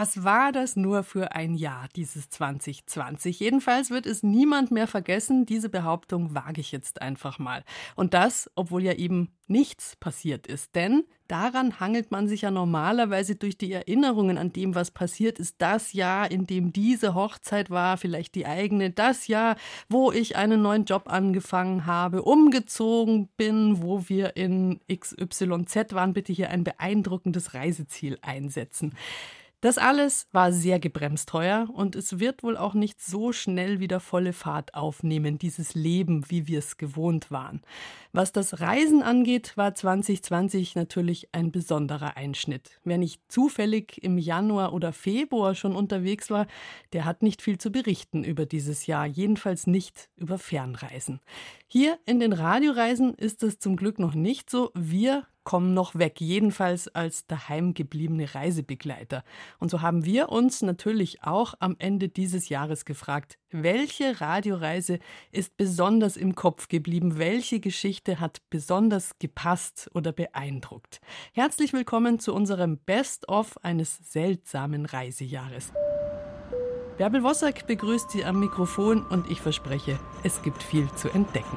Was war das nur für ein Jahr, dieses 2020? Jedenfalls wird es niemand mehr vergessen. Diese Behauptung wage ich jetzt einfach mal. Und das, obwohl ja eben nichts passiert ist. Denn daran hangelt man sich ja normalerweise durch die Erinnerungen an dem, was passiert ist. Das Jahr, in dem diese Hochzeit war, vielleicht die eigene. Das Jahr, wo ich einen neuen Job angefangen habe, umgezogen bin, wo wir in XYZ waren. Bitte hier ein beeindruckendes Reiseziel einsetzen. Das alles war sehr gebremst teuer und es wird wohl auch nicht so schnell wieder volle Fahrt aufnehmen, dieses Leben, wie wir es gewohnt waren. Was das Reisen angeht, war 2020 natürlich ein besonderer Einschnitt. Wer nicht zufällig im Januar oder Februar schon unterwegs war, der hat nicht viel zu berichten über dieses Jahr, jedenfalls nicht über Fernreisen. Hier in den Radioreisen ist es zum Glück noch nicht so. Wir kommen noch weg, jedenfalls als daheim gebliebene Reisebegleiter. Und so haben wir uns natürlich auch am Ende dieses Jahres gefragt, welche Radioreise ist besonders im Kopf geblieben, welche Geschichte hat besonders gepasst oder beeindruckt. Herzlich willkommen zu unserem Best-of eines seltsamen Reisejahres. Bärbel Wossack begrüßt Sie am Mikrofon und ich verspreche, es gibt viel zu entdecken.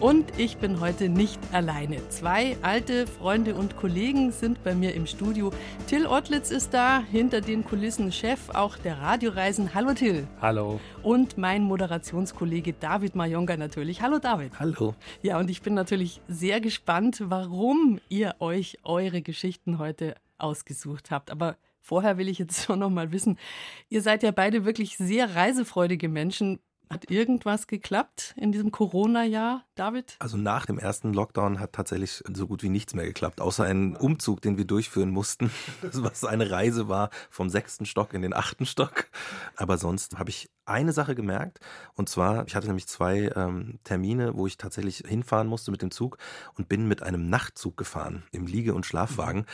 Und ich bin heute nicht alleine. Zwei alte Freunde und Kollegen sind bei mir im Studio. Till Ottlitz ist da, hinter den Kulissen Chef auch der Radioreisen. Hallo Till. Hallo. Und mein Moderationskollege David Majonga natürlich. Hallo David. Hallo. Ja, und ich bin natürlich sehr gespannt, warum ihr euch eure Geschichten heute ausgesucht habt. Aber Vorher will ich jetzt schon noch mal wissen, ihr seid ja beide wirklich sehr reisefreudige Menschen. Hat irgendwas geklappt in diesem Corona-Jahr, David? Also nach dem ersten Lockdown hat tatsächlich so gut wie nichts mehr geklappt, außer einen Umzug, den wir durchführen mussten, was eine Reise war vom sechsten Stock in den achten Stock. Aber sonst habe ich eine Sache gemerkt, und zwar, ich hatte nämlich zwei ähm, Termine, wo ich tatsächlich hinfahren musste mit dem Zug und bin mit einem Nachtzug gefahren im Liege- und Schlafwagen.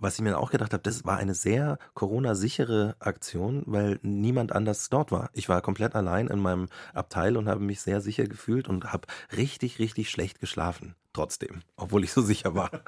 Was ich mir auch gedacht habe, das war eine sehr Corona-sichere Aktion, weil niemand anders dort war. Ich war komplett allein in meinem Abteil und habe mich sehr sicher gefühlt und habe richtig, richtig schlecht geschlafen. Trotzdem, obwohl ich so sicher war.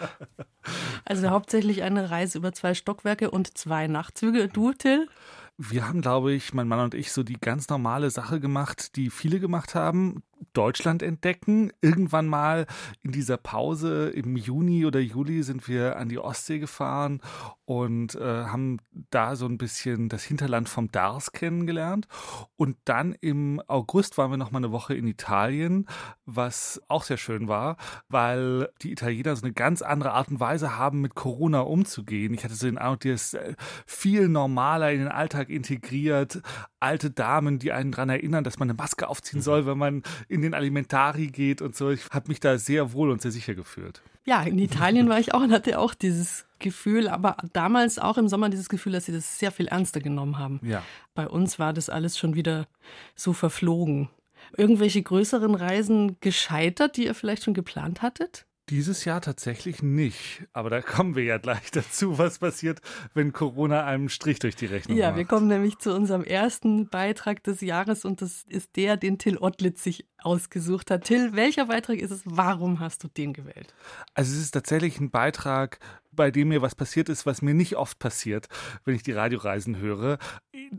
Also hauptsächlich eine Reise über zwei Stockwerke und zwei Nachtzüge. Du, Till? Wir haben, glaube ich, mein Mann und ich so die ganz normale Sache gemacht, die viele gemacht haben. Deutschland entdecken. Irgendwann mal in dieser Pause im Juni oder Juli sind wir an die Ostsee gefahren und äh, haben da so ein bisschen das Hinterland vom Dars kennengelernt. Und dann im August waren wir noch mal eine Woche in Italien, was auch sehr schön war, weil die Italiener so eine ganz andere Art und Weise haben, mit Corona umzugehen. Ich hatte so den Eindruck, die ist äh, viel normaler in den Alltag integriert. Alte Damen, die einen daran erinnern, dass man eine Maske aufziehen soll, wenn man in den Alimentari geht und so. Ich habe mich da sehr wohl und sehr sicher gefühlt. Ja, in Italien war ich auch und hatte auch dieses Gefühl, aber damals auch im Sommer dieses Gefühl, dass sie das sehr viel ernster genommen haben. Ja. Bei uns war das alles schon wieder so verflogen. Irgendwelche größeren Reisen gescheitert, die ihr vielleicht schon geplant hattet? Dieses Jahr tatsächlich nicht. Aber da kommen wir ja gleich dazu, was passiert, wenn Corona einem Strich durch die Rechnung ja, macht. Ja, wir kommen nämlich zu unserem ersten Beitrag des Jahres und das ist der, den Till Ottlitz sich ausgesucht hat. Till, welcher Beitrag ist es? Warum hast du den gewählt? Also es ist tatsächlich ein Beitrag, bei dem mir was passiert ist, was mir nicht oft passiert, wenn ich die Radioreisen höre.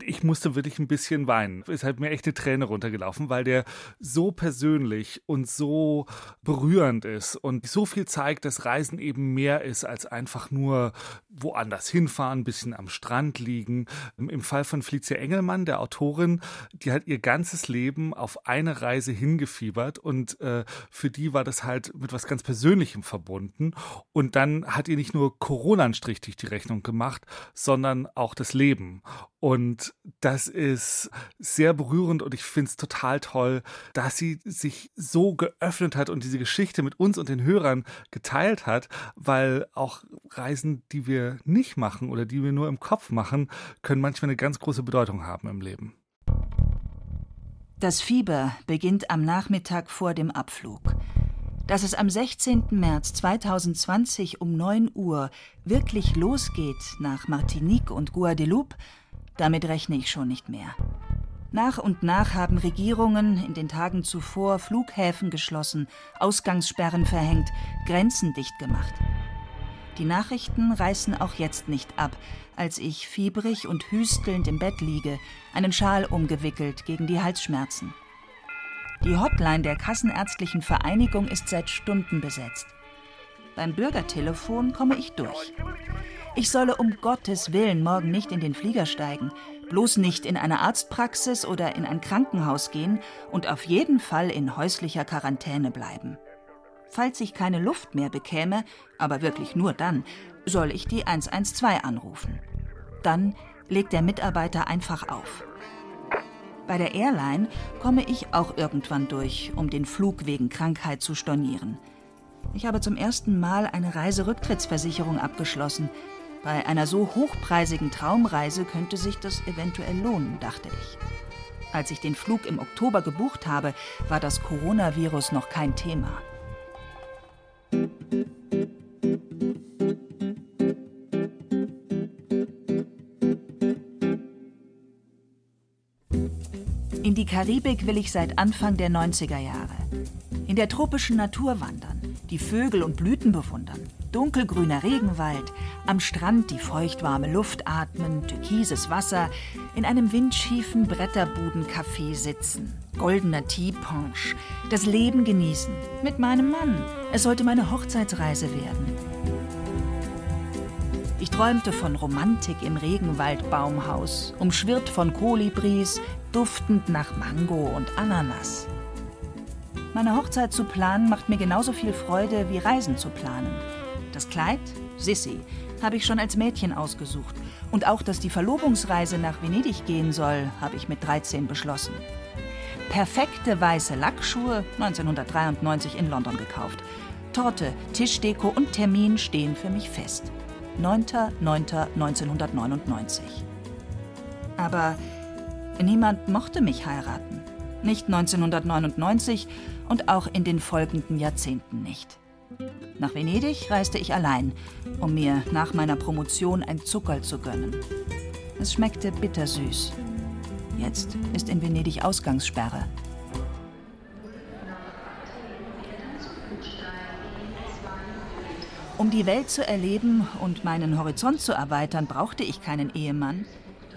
Ich musste wirklich ein bisschen weinen. Es hat mir echt eine Träne runtergelaufen, weil der so persönlich und so berührend ist und so viel zeigt, dass Reisen eben mehr ist als einfach nur woanders hinfahren, ein bisschen am Strand liegen. Im Fall von Felicia Engelmann, der Autorin, die hat ihr ganzes Leben auf eine Reise hingefiebert und äh, für die war das halt mit was ganz Persönlichem verbunden. Und dann hat ihr nicht nur Corona einen Strich durch die Rechnung gemacht, sondern auch das Leben. Und das ist sehr berührend und ich finde es total toll, dass sie sich so geöffnet hat und diese Geschichte mit uns und den Hörern geteilt hat, weil auch Reisen, die wir nicht machen oder die wir nur im Kopf machen, können manchmal eine ganz große Bedeutung haben im Leben. Das Fieber beginnt am Nachmittag vor dem Abflug. Dass es am 16. März 2020 um 9 Uhr wirklich losgeht nach Martinique und Guadeloupe, damit rechne ich schon nicht mehr. Nach und nach haben Regierungen in den Tagen zuvor Flughäfen geschlossen, Ausgangssperren verhängt, Grenzen dicht gemacht. Die Nachrichten reißen auch jetzt nicht ab, als ich fiebrig und hüstelnd im Bett liege, einen Schal umgewickelt gegen die Halsschmerzen. Die Hotline der Kassenärztlichen Vereinigung ist seit Stunden besetzt. Beim Bürgertelefon komme ich durch. Ich solle um Gottes Willen morgen nicht in den Flieger steigen, bloß nicht in eine Arztpraxis oder in ein Krankenhaus gehen und auf jeden Fall in häuslicher Quarantäne bleiben. Falls ich keine Luft mehr bekäme, aber wirklich nur dann, soll ich die 112 anrufen. Dann legt der Mitarbeiter einfach auf. Bei der Airline komme ich auch irgendwann durch, um den Flug wegen Krankheit zu stornieren. Ich habe zum ersten Mal eine Reiserücktrittsversicherung abgeschlossen. Bei einer so hochpreisigen Traumreise könnte sich das eventuell lohnen, dachte ich. Als ich den Flug im Oktober gebucht habe, war das Coronavirus noch kein Thema. In die Karibik will ich seit Anfang der 90er Jahre. In der tropischen Natur wandern, die Vögel und Blüten bewundern, dunkelgrüner Regenwald, am Strand die feuchtwarme Luft atmen, türkises Wasser, in einem windschiefen Bretterbudencafé sitzen, goldener Teepunch, das Leben genießen, mit meinem Mann. Es sollte meine Hochzeitsreise werden. Ich träumte von Romantik im Regenwaldbaumhaus, umschwirrt von Kolibris, duftend nach Mango und Ananas. Meine Hochzeit zu planen macht mir genauso viel Freude wie Reisen zu planen. Das Kleid, Sissy, habe ich schon als Mädchen ausgesucht. Und auch, dass die Verlobungsreise nach Venedig gehen soll, habe ich mit 13 beschlossen. Perfekte weiße Lackschuhe 1993 in London gekauft. Torte, Tischdeko und Termin stehen für mich fest. 9.9.1999. Aber niemand mochte mich heiraten. Nicht 1999 und auch in den folgenden Jahrzehnten nicht. Nach Venedig reiste ich allein, um mir nach meiner Promotion ein Zuckerl zu gönnen. Es schmeckte bittersüß. Jetzt ist in Venedig Ausgangssperre. Um die Welt zu erleben und meinen Horizont zu erweitern, brauchte ich keinen Ehemann.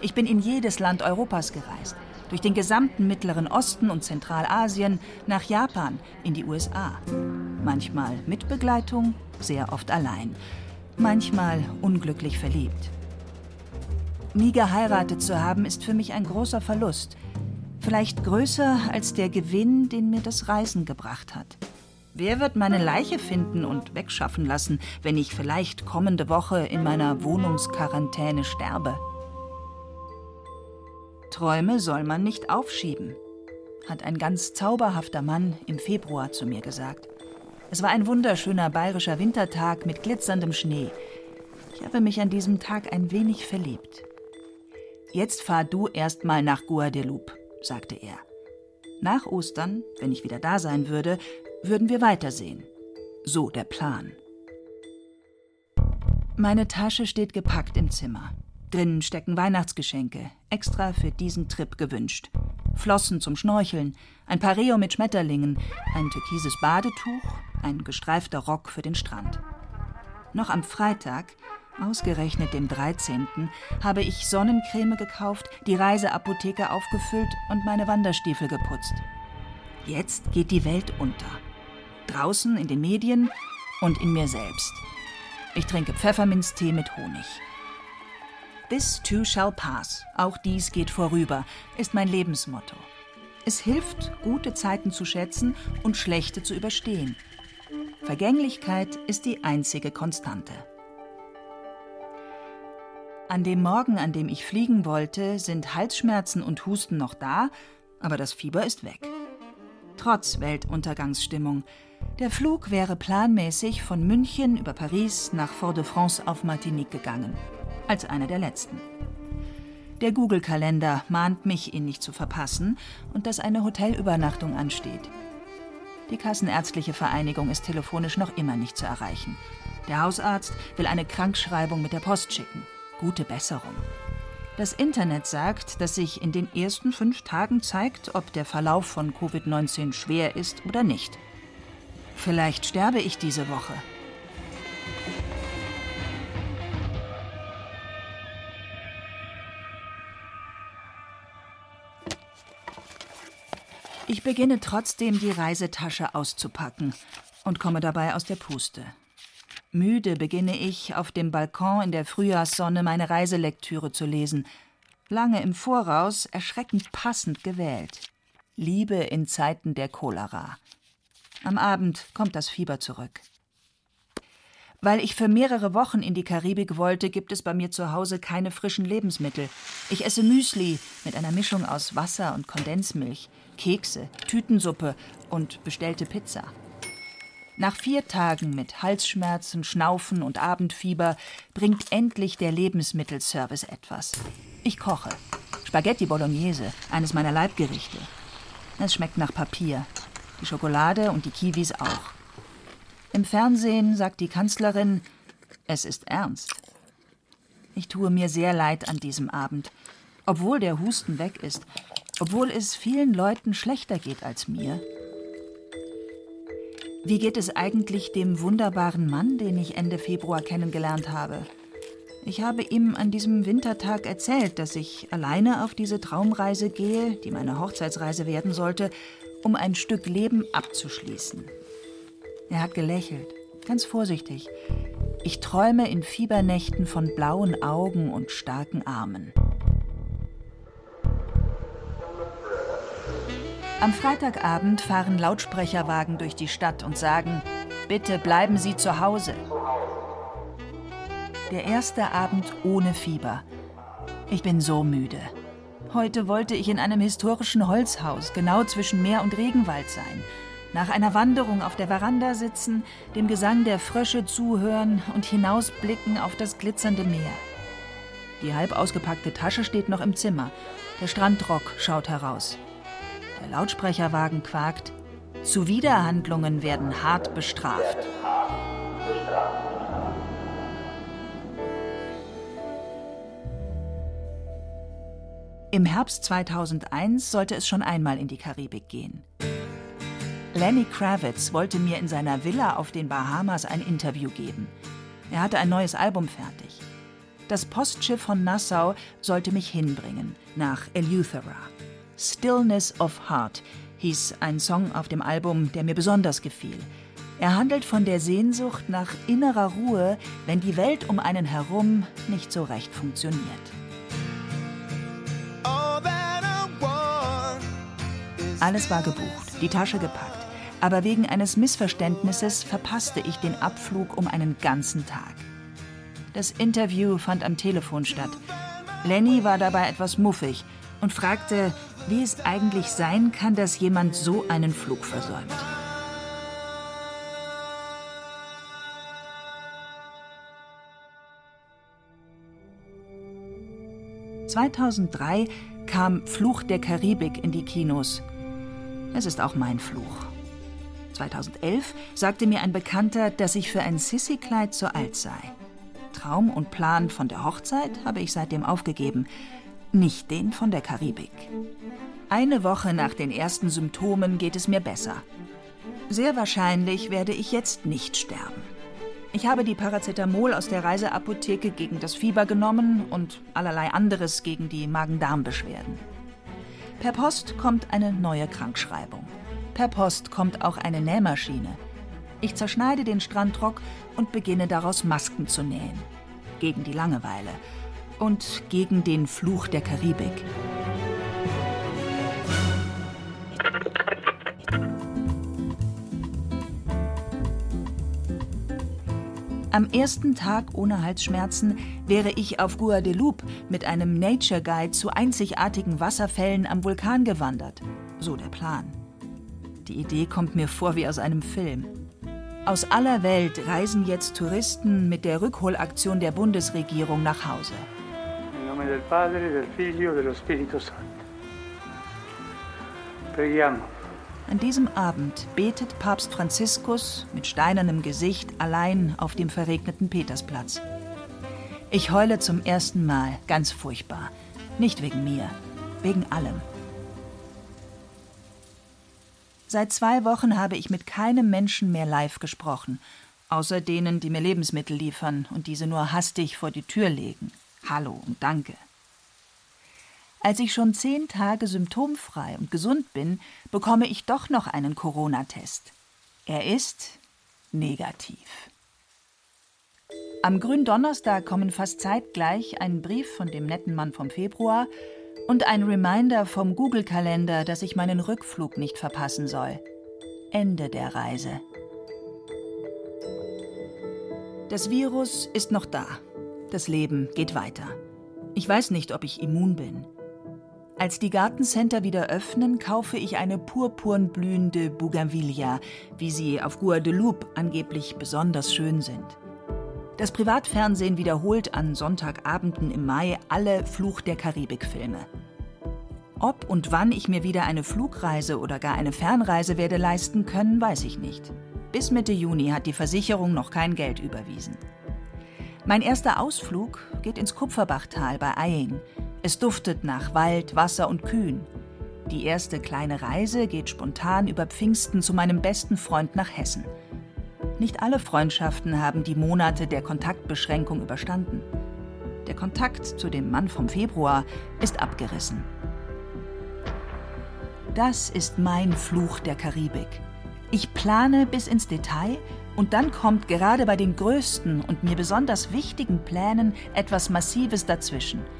Ich bin in jedes Land Europas gereist, durch den gesamten Mittleren Osten und Zentralasien, nach Japan, in die USA. Manchmal mit Begleitung, sehr oft allein. Manchmal unglücklich verliebt. Nie geheiratet zu haben, ist für mich ein großer Verlust. Vielleicht größer als der Gewinn, den mir das Reisen gebracht hat. Wer wird meine Leiche finden und wegschaffen lassen, wenn ich vielleicht kommende Woche in meiner Wohnungsquarantäne sterbe? Träume soll man nicht aufschieben, hat ein ganz zauberhafter Mann im Februar zu mir gesagt. Es war ein wunderschöner bayerischer Wintertag mit glitzerndem Schnee. Ich habe mich an diesem Tag ein wenig verliebt. Jetzt fahr du erst mal nach Guadeloupe, sagte er. Nach Ostern, wenn ich wieder da sein würde, würden wir weitersehen. So der Plan. Meine Tasche steht gepackt im Zimmer. Drinnen stecken Weihnachtsgeschenke, extra für diesen Trip gewünscht. Flossen zum Schnorcheln, ein Pareo mit Schmetterlingen, ein türkises Badetuch, ein gestreifter Rock für den Strand. Noch am Freitag, ausgerechnet dem 13., habe ich Sonnencreme gekauft, die Reiseapotheke aufgefüllt und meine Wanderstiefel geputzt. Jetzt geht die Welt unter. Draußen in den Medien und in mir selbst. Ich trinke Pfefferminztee mit Honig. This too shall pass. Auch dies geht vorüber, ist mein Lebensmotto. Es hilft, gute Zeiten zu schätzen und schlechte zu überstehen. Vergänglichkeit ist die einzige Konstante. An dem Morgen, an dem ich fliegen wollte, sind Halsschmerzen und Husten noch da, aber das Fieber ist weg. Trotz Weltuntergangsstimmung. Der Flug wäre planmäßig von München über Paris nach Fort-de-France auf Martinique gegangen als einer der letzten. Der Google-Kalender mahnt mich, ihn nicht zu verpassen und dass eine Hotelübernachtung ansteht. Die Kassenärztliche Vereinigung ist telefonisch noch immer nicht zu erreichen. Der Hausarzt will eine Krankschreibung mit der Post schicken. Gute Besserung. Das Internet sagt, dass sich in den ersten fünf Tagen zeigt, ob der Verlauf von Covid-19 schwer ist oder nicht. Vielleicht sterbe ich diese Woche. Ich beginne trotzdem, die Reisetasche auszupacken und komme dabei aus der Puste. Müde beginne ich, auf dem Balkon in der Frühjahrssonne meine Reiselektüre zu lesen. Lange im Voraus erschreckend passend gewählt. Liebe in Zeiten der Cholera. Am Abend kommt das Fieber zurück. Weil ich für mehrere Wochen in die Karibik wollte, gibt es bei mir zu Hause keine frischen Lebensmittel. Ich esse Müsli mit einer Mischung aus Wasser und Kondensmilch, Kekse, Tütensuppe und bestellte Pizza. Nach vier Tagen mit Halsschmerzen, Schnaufen und Abendfieber bringt endlich der Lebensmittelservice etwas. Ich koche. Spaghetti Bolognese, eines meiner Leibgerichte. Es schmeckt nach Papier. Die Schokolade und die Kiwis auch. Im Fernsehen sagt die Kanzlerin, es ist ernst. Ich tue mir sehr leid an diesem Abend. Obwohl der Husten weg ist, obwohl es vielen Leuten schlechter geht als mir. Wie geht es eigentlich dem wunderbaren Mann, den ich Ende Februar kennengelernt habe? Ich habe ihm an diesem Wintertag erzählt, dass ich alleine auf diese Traumreise gehe, die meine Hochzeitsreise werden sollte, um ein Stück Leben abzuschließen. Er hat gelächelt, ganz vorsichtig. Ich träume in Fiebernächten von blauen Augen und starken Armen. Am Freitagabend fahren Lautsprecherwagen durch die Stadt und sagen, bitte bleiben Sie zu Hause. Der erste Abend ohne Fieber. Ich bin so müde. Heute wollte ich in einem historischen Holzhaus, genau zwischen Meer und Regenwald sein nach einer Wanderung auf der Veranda sitzen, dem Gesang der Frösche zuhören und hinausblicken auf das glitzernde Meer. Die halb ausgepackte Tasche steht noch im Zimmer. Der Strandrock schaut heraus. Der Lautsprecherwagen quakt. Zuwiderhandlungen werden hart bestraft. Im Herbst 2001 sollte es schon einmal in die Karibik gehen. Lenny Kravitz wollte mir in seiner Villa auf den Bahamas ein Interview geben. Er hatte ein neues Album fertig. Das Postschiff von Nassau sollte mich hinbringen, nach Eleuthera. Stillness of Heart hieß ein Song auf dem Album, der mir besonders gefiel. Er handelt von der Sehnsucht nach innerer Ruhe, wenn die Welt um einen herum nicht so recht funktioniert. Alles war gebucht, die Tasche gepackt aber wegen eines Missverständnisses verpasste ich den Abflug um einen ganzen Tag. Das Interview fand am Telefon statt. Lenny war dabei etwas muffig und fragte, wie es eigentlich sein kann, dass jemand so einen Flug versäumt. »2003 kam Fluch der Karibik in die Kinos. Es ist auch mein Fluch. 2011 sagte mir ein Bekannter, dass ich für ein Sissy-Kleid zu alt sei. Traum und Plan von der Hochzeit habe ich seitdem aufgegeben, nicht den von der Karibik. Eine Woche nach den ersten Symptomen geht es mir besser. Sehr wahrscheinlich werde ich jetzt nicht sterben. Ich habe die Paracetamol aus der Reiseapotheke gegen das Fieber genommen und allerlei anderes gegen die Magen-Darm-Beschwerden. Per Post kommt eine neue Krankschreibung. Per Post kommt auch eine Nähmaschine. Ich zerschneide den Strandrock und beginne daraus Masken zu nähen. Gegen die Langeweile und gegen den Fluch der Karibik. Am ersten Tag ohne Halsschmerzen wäre ich auf Guadeloupe mit einem Nature Guide zu einzigartigen Wasserfällen am Vulkan gewandert. So der Plan. Die Idee kommt mir vor wie aus einem Film. Aus aller Welt reisen jetzt Touristen mit der Rückholaktion der Bundesregierung nach Hause. Namen del Padre, del Figlio, dello Spirito Santo. Preghiamo. An diesem Abend betet Papst Franziskus mit steinernem Gesicht allein auf dem verregneten Petersplatz. Ich heule zum ersten Mal, ganz furchtbar. Nicht wegen mir, wegen allem. Seit zwei Wochen habe ich mit keinem Menschen mehr live gesprochen, außer denen, die mir Lebensmittel liefern und diese nur hastig vor die Tür legen. Hallo und danke. Als ich schon zehn Tage symptomfrei und gesund bin, bekomme ich doch noch einen Corona-Test. Er ist negativ. Am Gründonnerstag kommen fast zeitgleich ein Brief von dem netten Mann vom Februar und ein Reminder vom Google-Kalender, dass ich meinen Rückflug nicht verpassen soll. Ende der Reise. Das Virus ist noch da. Das Leben geht weiter. Ich weiß nicht, ob ich immun bin. Als die Gartencenter wieder öffnen, kaufe ich eine purpurnblühende Bougainvillea, wie sie auf Guadeloupe angeblich besonders schön sind. Das Privatfernsehen wiederholt an Sonntagabenden im Mai alle Fluch der Karibik-Filme. Ob und wann ich mir wieder eine Flugreise oder gar eine Fernreise werde leisten können, weiß ich nicht. Bis Mitte Juni hat die Versicherung noch kein Geld überwiesen. Mein erster Ausflug geht ins Kupferbachtal bei Eying, es duftet nach Wald, Wasser und Kühen. Die erste kleine Reise geht spontan über Pfingsten zu meinem besten Freund nach Hessen. Nicht alle Freundschaften haben die Monate der Kontaktbeschränkung überstanden. Der Kontakt zu dem Mann vom Februar ist abgerissen. Das ist mein Fluch der Karibik. Ich plane bis ins Detail und dann kommt gerade bei den größten und mir besonders wichtigen Plänen etwas Massives dazwischen –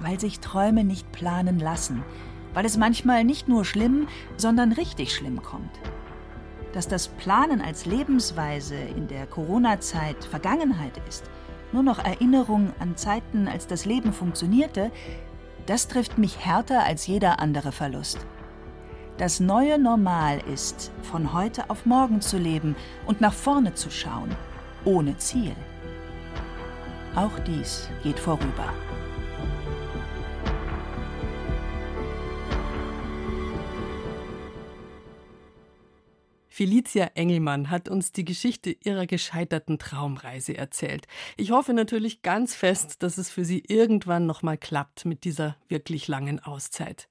weil sich Träume nicht planen lassen, weil es manchmal nicht nur schlimm, sondern richtig schlimm kommt. Dass das Planen als Lebensweise in der Corona-Zeit Vergangenheit ist, nur noch Erinnerung an Zeiten, als das Leben funktionierte, das trifft mich härter als jeder andere Verlust. Das neue Normal ist, von heute auf morgen zu leben und nach vorne zu schauen, ohne Ziel. Auch dies geht vorüber. Felicia Engelmann hat uns die Geschichte ihrer gescheiterten Traumreise erzählt. Ich hoffe natürlich ganz fest, dass es für sie irgendwann nochmal klappt mit dieser wirklich langen Auszeit.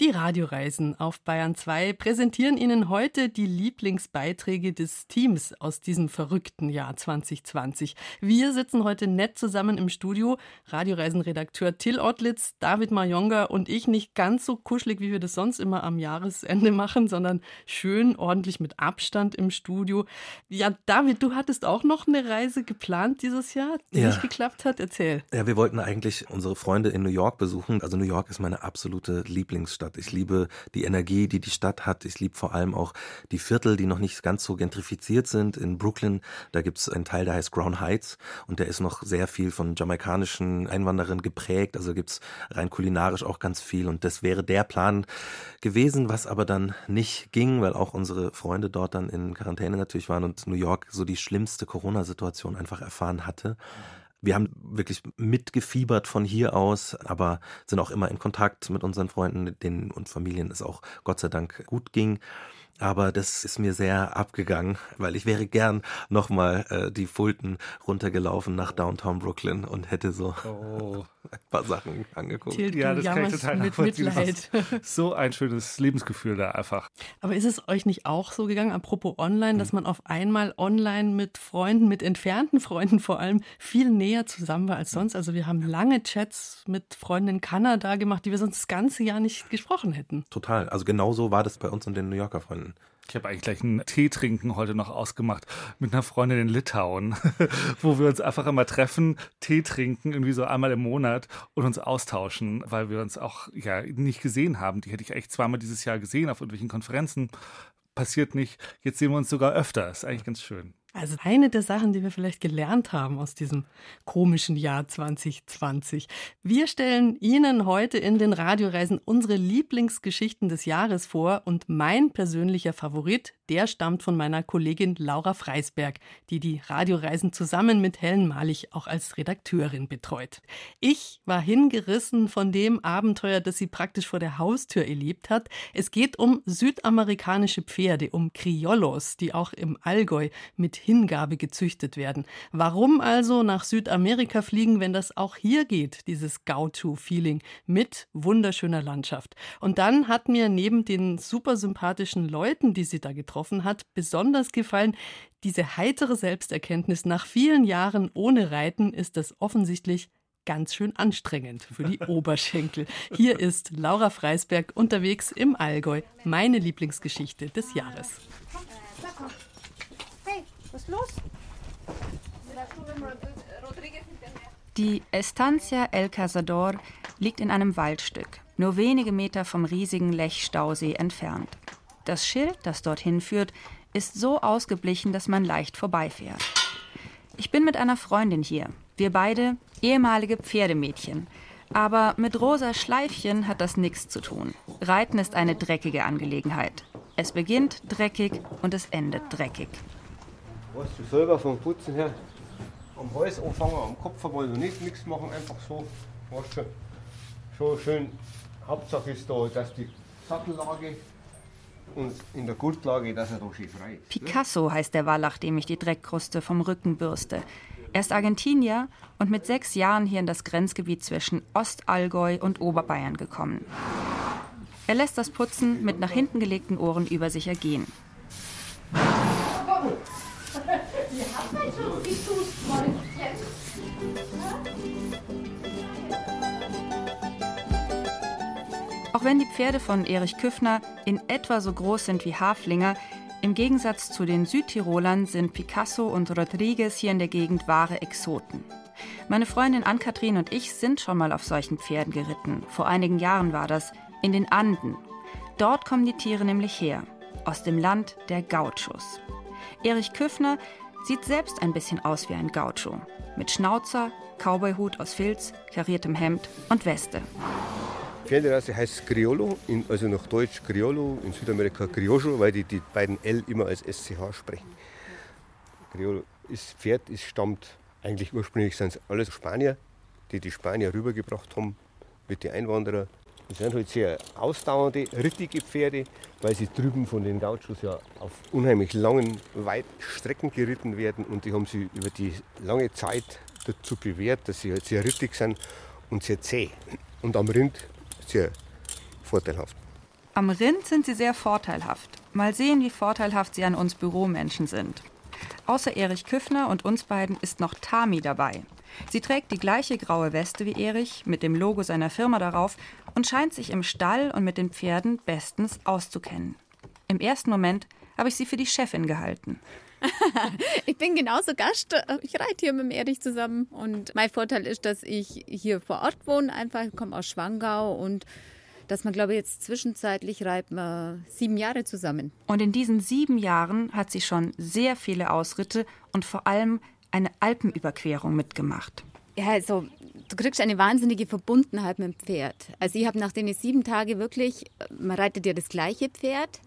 Die Radioreisen auf Bayern 2 präsentieren Ihnen heute die Lieblingsbeiträge des Teams aus diesem verrückten Jahr 2020. Wir sitzen heute nett zusammen im Studio. Radioreisenredakteur Till Ottlitz, David Majonga und ich nicht ganz so kuschelig, wie wir das sonst immer am Jahresende machen, sondern schön ordentlich mit Abstand im Studio. Ja, David, du hattest auch noch eine Reise geplant dieses Jahr, die ja. nicht geklappt hat. Erzähl. Ja, wir wollten eigentlich unsere Freunde in New York besuchen. Also New York ist meine absolute Lieblingsstadt. Ich liebe die Energie, die die Stadt hat. Ich liebe vor allem auch die Viertel, die noch nicht ganz so gentrifiziert sind. In Brooklyn, da gibt es einen Teil, der heißt Crown Heights und der ist noch sehr viel von jamaikanischen Einwanderern geprägt. Also gibt es rein kulinarisch auch ganz viel und das wäre der Plan gewesen, was aber dann nicht ging, weil auch unsere Freunde dort dann in Quarantäne natürlich waren und New York so die schlimmste Corona-Situation einfach erfahren hatte. Wir haben wirklich mitgefiebert von hier aus, aber sind auch immer in Kontakt mit unseren Freunden, denen und Familien es auch Gott sei Dank gut ging. Aber das ist mir sehr abgegangen, weil ich wäre gern nochmal äh, die Fulton runtergelaufen nach Downtown Brooklyn und hätte so oh. ein paar Sachen angeguckt. Till, ja, das kann ich total mit Mitleid. So ein schönes Lebensgefühl da einfach. Aber ist es euch nicht auch so gegangen, apropos online, dass hm. man auf einmal online mit Freunden, mit entfernten Freunden vor allem, viel näher zusammen war als sonst? Also wir haben lange Chats mit Freunden in Kanada gemacht, die wir sonst das ganze Jahr nicht gesprochen hätten. Total. Also genau so war das bei uns und den New Yorker Freunden. Ich habe eigentlich gleich einen Tee trinken heute noch ausgemacht mit einer Freundin in Litauen, wo wir uns einfach immer treffen, Tee trinken, irgendwie so einmal im Monat und uns austauschen, weil wir uns auch ja nicht gesehen haben. Die hätte ich echt zweimal dieses Jahr gesehen auf irgendwelchen Konferenzen. Passiert nicht. Jetzt sehen wir uns sogar öfter. Ist eigentlich ganz schön. Also eine der Sachen, die wir vielleicht gelernt haben aus diesem komischen Jahr 2020. Wir stellen Ihnen heute in den Radioreisen unsere Lieblingsgeschichten des Jahres vor und mein persönlicher Favorit, der stammt von meiner Kollegin Laura Freisberg, die die Radioreisen zusammen mit Helen Malich auch als Redakteurin betreut. Ich war hingerissen von dem Abenteuer, das sie praktisch vor der Haustür erlebt hat. Es geht um südamerikanische Pferde, um Criollos, die auch im Allgäu mit Hingabe gezüchtet werden. Warum also nach Südamerika fliegen, wenn das auch hier geht, dieses Gaucho-Feeling mit wunderschöner Landschaft? Und dann hat mir neben den super sympathischen Leuten, die sie da getroffen hat, besonders gefallen, diese heitere Selbsterkenntnis nach vielen Jahren ohne Reiten ist das offensichtlich ganz schön anstrengend für die Oberschenkel. Hier ist Laura Freisberg unterwegs im Allgäu, meine Lieblingsgeschichte des Jahres. Hey, was ist los? Die Estancia El Cazador liegt in einem Waldstück, nur wenige Meter vom riesigen Lechstausee entfernt. Das Schild, das dorthin führt, ist so ausgeblichen, dass man leicht vorbeifährt. Ich bin mit einer Freundin hier. Wir beide ehemalige Pferdemädchen. Aber mit rosa Schleifchen hat das nichts zu tun. Reiten ist eine dreckige Angelegenheit. Es beginnt dreckig und es endet dreckig. Weißt du selber vom Putzen her? Am Hals anfangen, am Kopf wollen wir nicht nichts machen, einfach so. Weißt schon, schon schön. Hauptsache ist da, dass die Sattellage und in der Gurtlage, dass er schön frei ist. Picasso heißt der Wallach, dem ich die Dreckkruste vom Rücken bürste. Er ist Argentinier und mit sechs Jahren hier in das Grenzgebiet zwischen Ostallgäu und Oberbayern gekommen. Er lässt das Putzen mit nach hinten gelegten Ohren über sich ergehen. Wenn die Pferde von Erich Küffner in etwa so groß sind wie Haflinger, im Gegensatz zu den Südtirolern sind Picasso und Rodriguez hier in der Gegend wahre Exoten. Meine Freundin Ann-Kathrin und ich sind schon mal auf solchen Pferden geritten. Vor einigen Jahren war das, in den Anden. Dort kommen die Tiere nämlich her, aus dem Land der Gauchos. Erich Küffner sieht selbst ein bisschen aus wie ein Gaucho. Mit Schnauzer, Cowboyhut aus Filz, kariertem Hemd und Weste. Pferderasse heißt Criollo, in, also nach Deutsch Criollo, in Südamerika Criollo, weil die die beiden L immer als SCH sprechen. Criollo ist Pferd, ist, stammt eigentlich ursprünglich sind es alles Spanier, die die Spanier rübergebracht haben mit den Einwanderern. Das sind halt sehr ausdauernde, rittige Pferde, weil sie drüben von den Gauchos ja auf unheimlich langen, weiten Strecken geritten werden und die haben sie über die lange Zeit dazu bewährt, dass sie halt sehr rittig sind und sehr zäh. Und am Rind sehr vorteilhaft. Am Rind sind sie sehr vorteilhaft. Mal sehen, wie vorteilhaft sie an uns Büromenschen sind. Außer Erich Küffner und uns beiden ist noch Tami dabei. Sie trägt die gleiche graue Weste wie Erich mit dem Logo seiner Firma darauf und scheint sich im Stall und mit den Pferden bestens auszukennen. Im ersten Moment habe ich sie für die Chefin gehalten. ich bin genauso Gast. Ich reite hier mit dem Erich zusammen. Und mein Vorteil ist, dass ich hier vor Ort wohne, einfach. Ich komme aus Schwangau und dass man, glaube ich, jetzt zwischenzeitlich reiten wir sieben Jahre zusammen. Und in diesen sieben Jahren hat sie schon sehr viele Ausritte und vor allem eine Alpenüberquerung mitgemacht. Ja, also du kriegst eine wahnsinnige Verbundenheit mit dem Pferd. Also ich habe nach den sieben Tagen wirklich, man reitet ja das gleiche Pferd.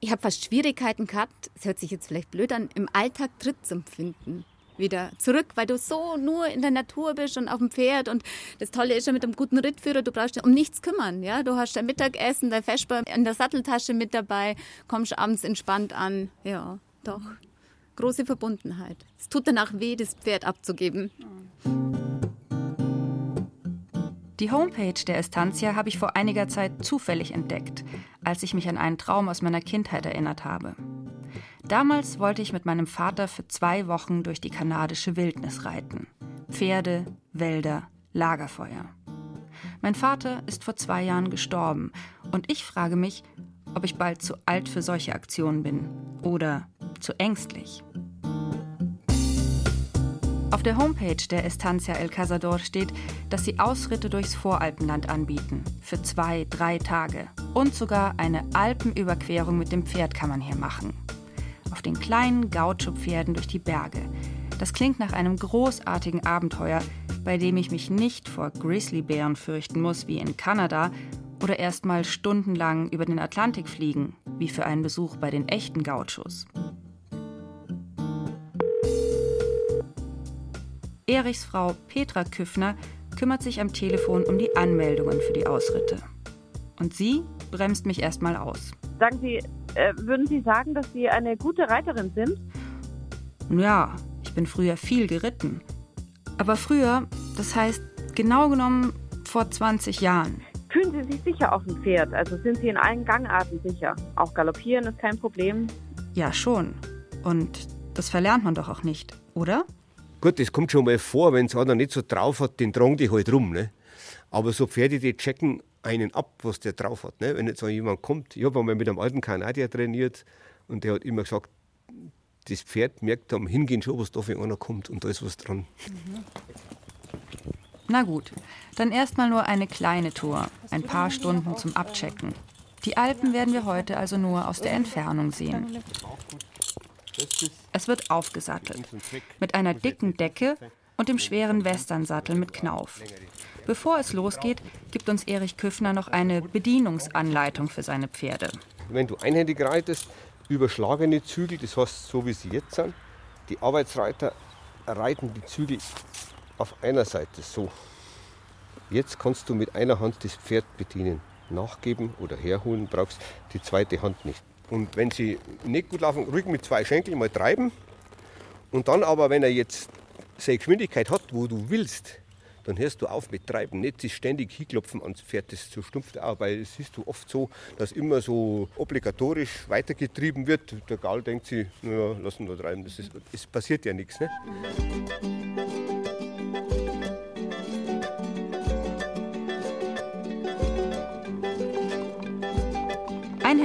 Ich habe fast Schwierigkeiten gehabt, es hört sich jetzt vielleicht blöd an, im Alltag Tritt zu empfinden. Wieder zurück, weil du so nur in der Natur bist und auf dem Pferd. Und das Tolle ist ja mit einem guten Rittführer, du brauchst dich um nichts kümmern. Ja? Du hast dein Mittagessen, dein Vesper in der Satteltasche mit dabei, kommst abends entspannt an. Ja, doch. Große Verbundenheit. Es tut danach weh, das Pferd abzugeben. Die Homepage der Estancia habe ich vor einiger Zeit zufällig entdeckt, als ich mich an einen Traum aus meiner Kindheit erinnert habe. Damals wollte ich mit meinem Vater für zwei Wochen durch die kanadische Wildnis reiten. Pferde, Wälder, Lagerfeuer. Mein Vater ist vor zwei Jahren gestorben und ich frage mich, ob ich bald zu alt für solche Aktionen bin oder zu ängstlich. Auf der Homepage der Estancia El Cazador steht, dass sie Ausritte durchs Voralpenland anbieten. Für zwei, drei Tage. Und sogar eine Alpenüberquerung mit dem Pferd kann man hier machen. Auf den kleinen Gaucho-Pferden durch die Berge. Das klingt nach einem großartigen Abenteuer, bei dem ich mich nicht vor Grizzlybären fürchten muss wie in Kanada oder erst mal stundenlang über den Atlantik fliegen, wie für einen Besuch bei den echten Gauchos. Erichs Frau Petra Küffner kümmert sich am Telefon um die Anmeldungen für die Ausritte. Und sie bremst mich erstmal aus. Sagen Sie, äh, würden Sie sagen, dass Sie eine gute Reiterin sind? Ja, ich bin früher viel geritten. Aber früher, das heißt genau genommen vor 20 Jahren. Fühlen Sie sich sicher auf dem Pferd? Also sind Sie in allen Gangarten sicher? Auch galoppieren ist kein Problem? Ja, schon. Und das verlernt man doch auch nicht, oder? Gut, das kommt schon mal vor, wenn es einer nicht so drauf hat, den tragen die halt rum. Ne? Aber so Pferde, die checken einen ab, was der drauf hat. Ne? Wenn jetzt so jemand kommt, ich habe einmal mit einem alten Kanadier trainiert und der hat immer gesagt, das Pferd merkt am Hingehen schon, was da für einer kommt und da ist was dran. Mhm. Na gut, dann erstmal nur eine kleine Tour, ein paar Stunden zum Abchecken. Die Alpen werden wir heute also nur aus der Entfernung sehen. Es wird aufgesattelt, mit einer dicken Decke und dem schweren Westernsattel mit Knauf. Bevor es losgeht, gibt uns Erich Küffner noch eine Bedienungsanleitung für seine Pferde. Wenn du einhändig reitest, überschlagene Zügel, das heißt so wie sie jetzt sind, die Arbeitsreiter reiten die Zügel auf einer Seite so. Jetzt kannst du mit einer Hand das Pferd bedienen. Nachgeben oder herholen brauchst die zweite Hand nicht. Und wenn sie nicht gut laufen, ruhig mit zwei Schenkeln mal treiben. Und dann aber, wenn er jetzt seine Geschwindigkeit hat, wo du willst, dann hörst du auf mit Treiben. Nicht sich ständig hinklopfen ans Pferd, das zu stumpft auch, weil es ist oft so, dass immer so obligatorisch weitergetrieben wird. Der Gal denkt sich, naja, lassen wir treiben, das ist, es passiert ja nichts. Ne?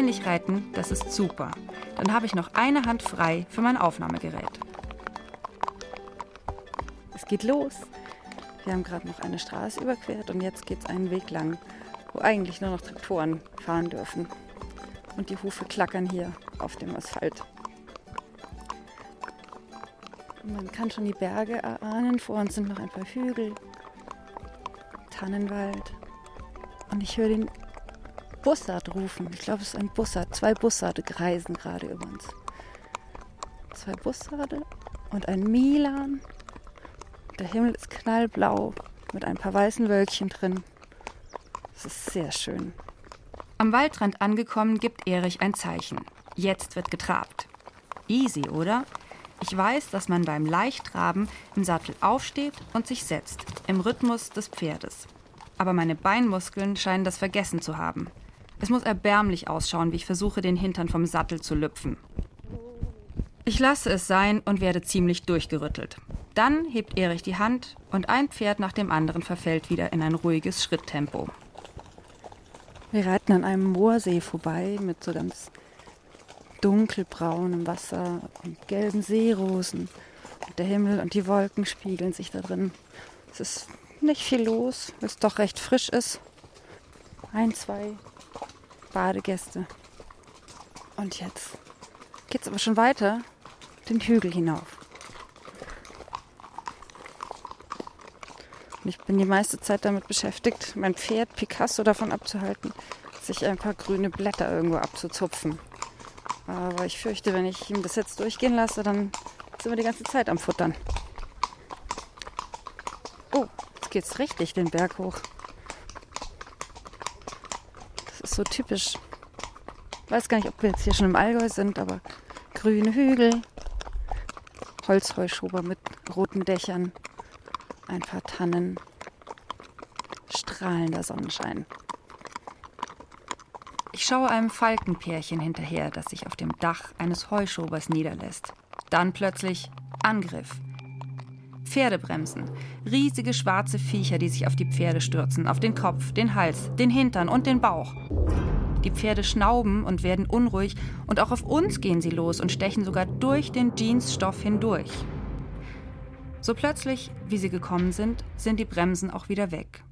Reiten, das ist super. Dann habe ich noch eine Hand frei für mein Aufnahmegerät. Es geht los. Wir haben gerade noch eine Straße überquert und jetzt geht es einen Weg lang, wo eigentlich nur noch Traktoren fahren dürfen. Und die Hufe klackern hier auf dem Asphalt. Man kann schon die Berge erahnen. Vor uns sind noch ein paar Hügel, Tannenwald. Und ich höre den Bussard rufen. Ich glaube, es ist ein Bussard. Zwei Bussarde kreisen gerade über uns. Zwei Bussarde und ein Milan. Der Himmel ist knallblau mit ein paar weißen Wölkchen drin. Es ist sehr schön. Am Waldrand angekommen, gibt Erich ein Zeichen. Jetzt wird getrabt. Easy, oder? Ich weiß, dass man beim Leichttraben im Sattel aufsteht und sich setzt, im Rhythmus des Pferdes. Aber meine Beinmuskeln scheinen das vergessen zu haben. Es muss erbärmlich ausschauen, wie ich versuche, den Hintern vom Sattel zu lüpfen. Ich lasse es sein und werde ziemlich durchgerüttelt. Dann hebt Erich die Hand und ein Pferd nach dem anderen verfällt wieder in ein ruhiges Schritttempo. Wir reiten an einem Moorsee vorbei mit so ganz dunkelbraunem Wasser und gelben Seerosen. Und der Himmel und die Wolken spiegeln sich da drin. Es ist nicht viel los, weil es doch recht frisch ist. Ein, zwei Badegäste. Und jetzt geht es aber schon weiter den Hügel hinauf. Und ich bin die meiste Zeit damit beschäftigt, mein Pferd Picasso davon abzuhalten, sich ein paar grüne Blätter irgendwo abzuzupfen. Aber ich fürchte, wenn ich ihm das jetzt durchgehen lasse, dann sind wir die ganze Zeit am Futtern. Oh, jetzt geht's richtig den Berg hoch ist so typisch. Weiß gar nicht, ob wir jetzt hier schon im Allgäu sind, aber grüne Hügel, Holzheuschober mit roten Dächern, ein paar Tannen, strahlender Sonnenschein. Ich schaue einem Falkenpärchen hinterher, das sich auf dem Dach eines Heuschobers niederlässt. Dann plötzlich Angriff. Pferdebremsen. Riesige schwarze Viecher, die sich auf die Pferde stürzen, auf den Kopf, den Hals, den Hintern und den Bauch. Die Pferde schnauben und werden unruhig und auch auf uns gehen sie los und stechen sogar durch den Jeansstoff hindurch. So plötzlich, wie sie gekommen sind, sind die Bremsen auch wieder weg.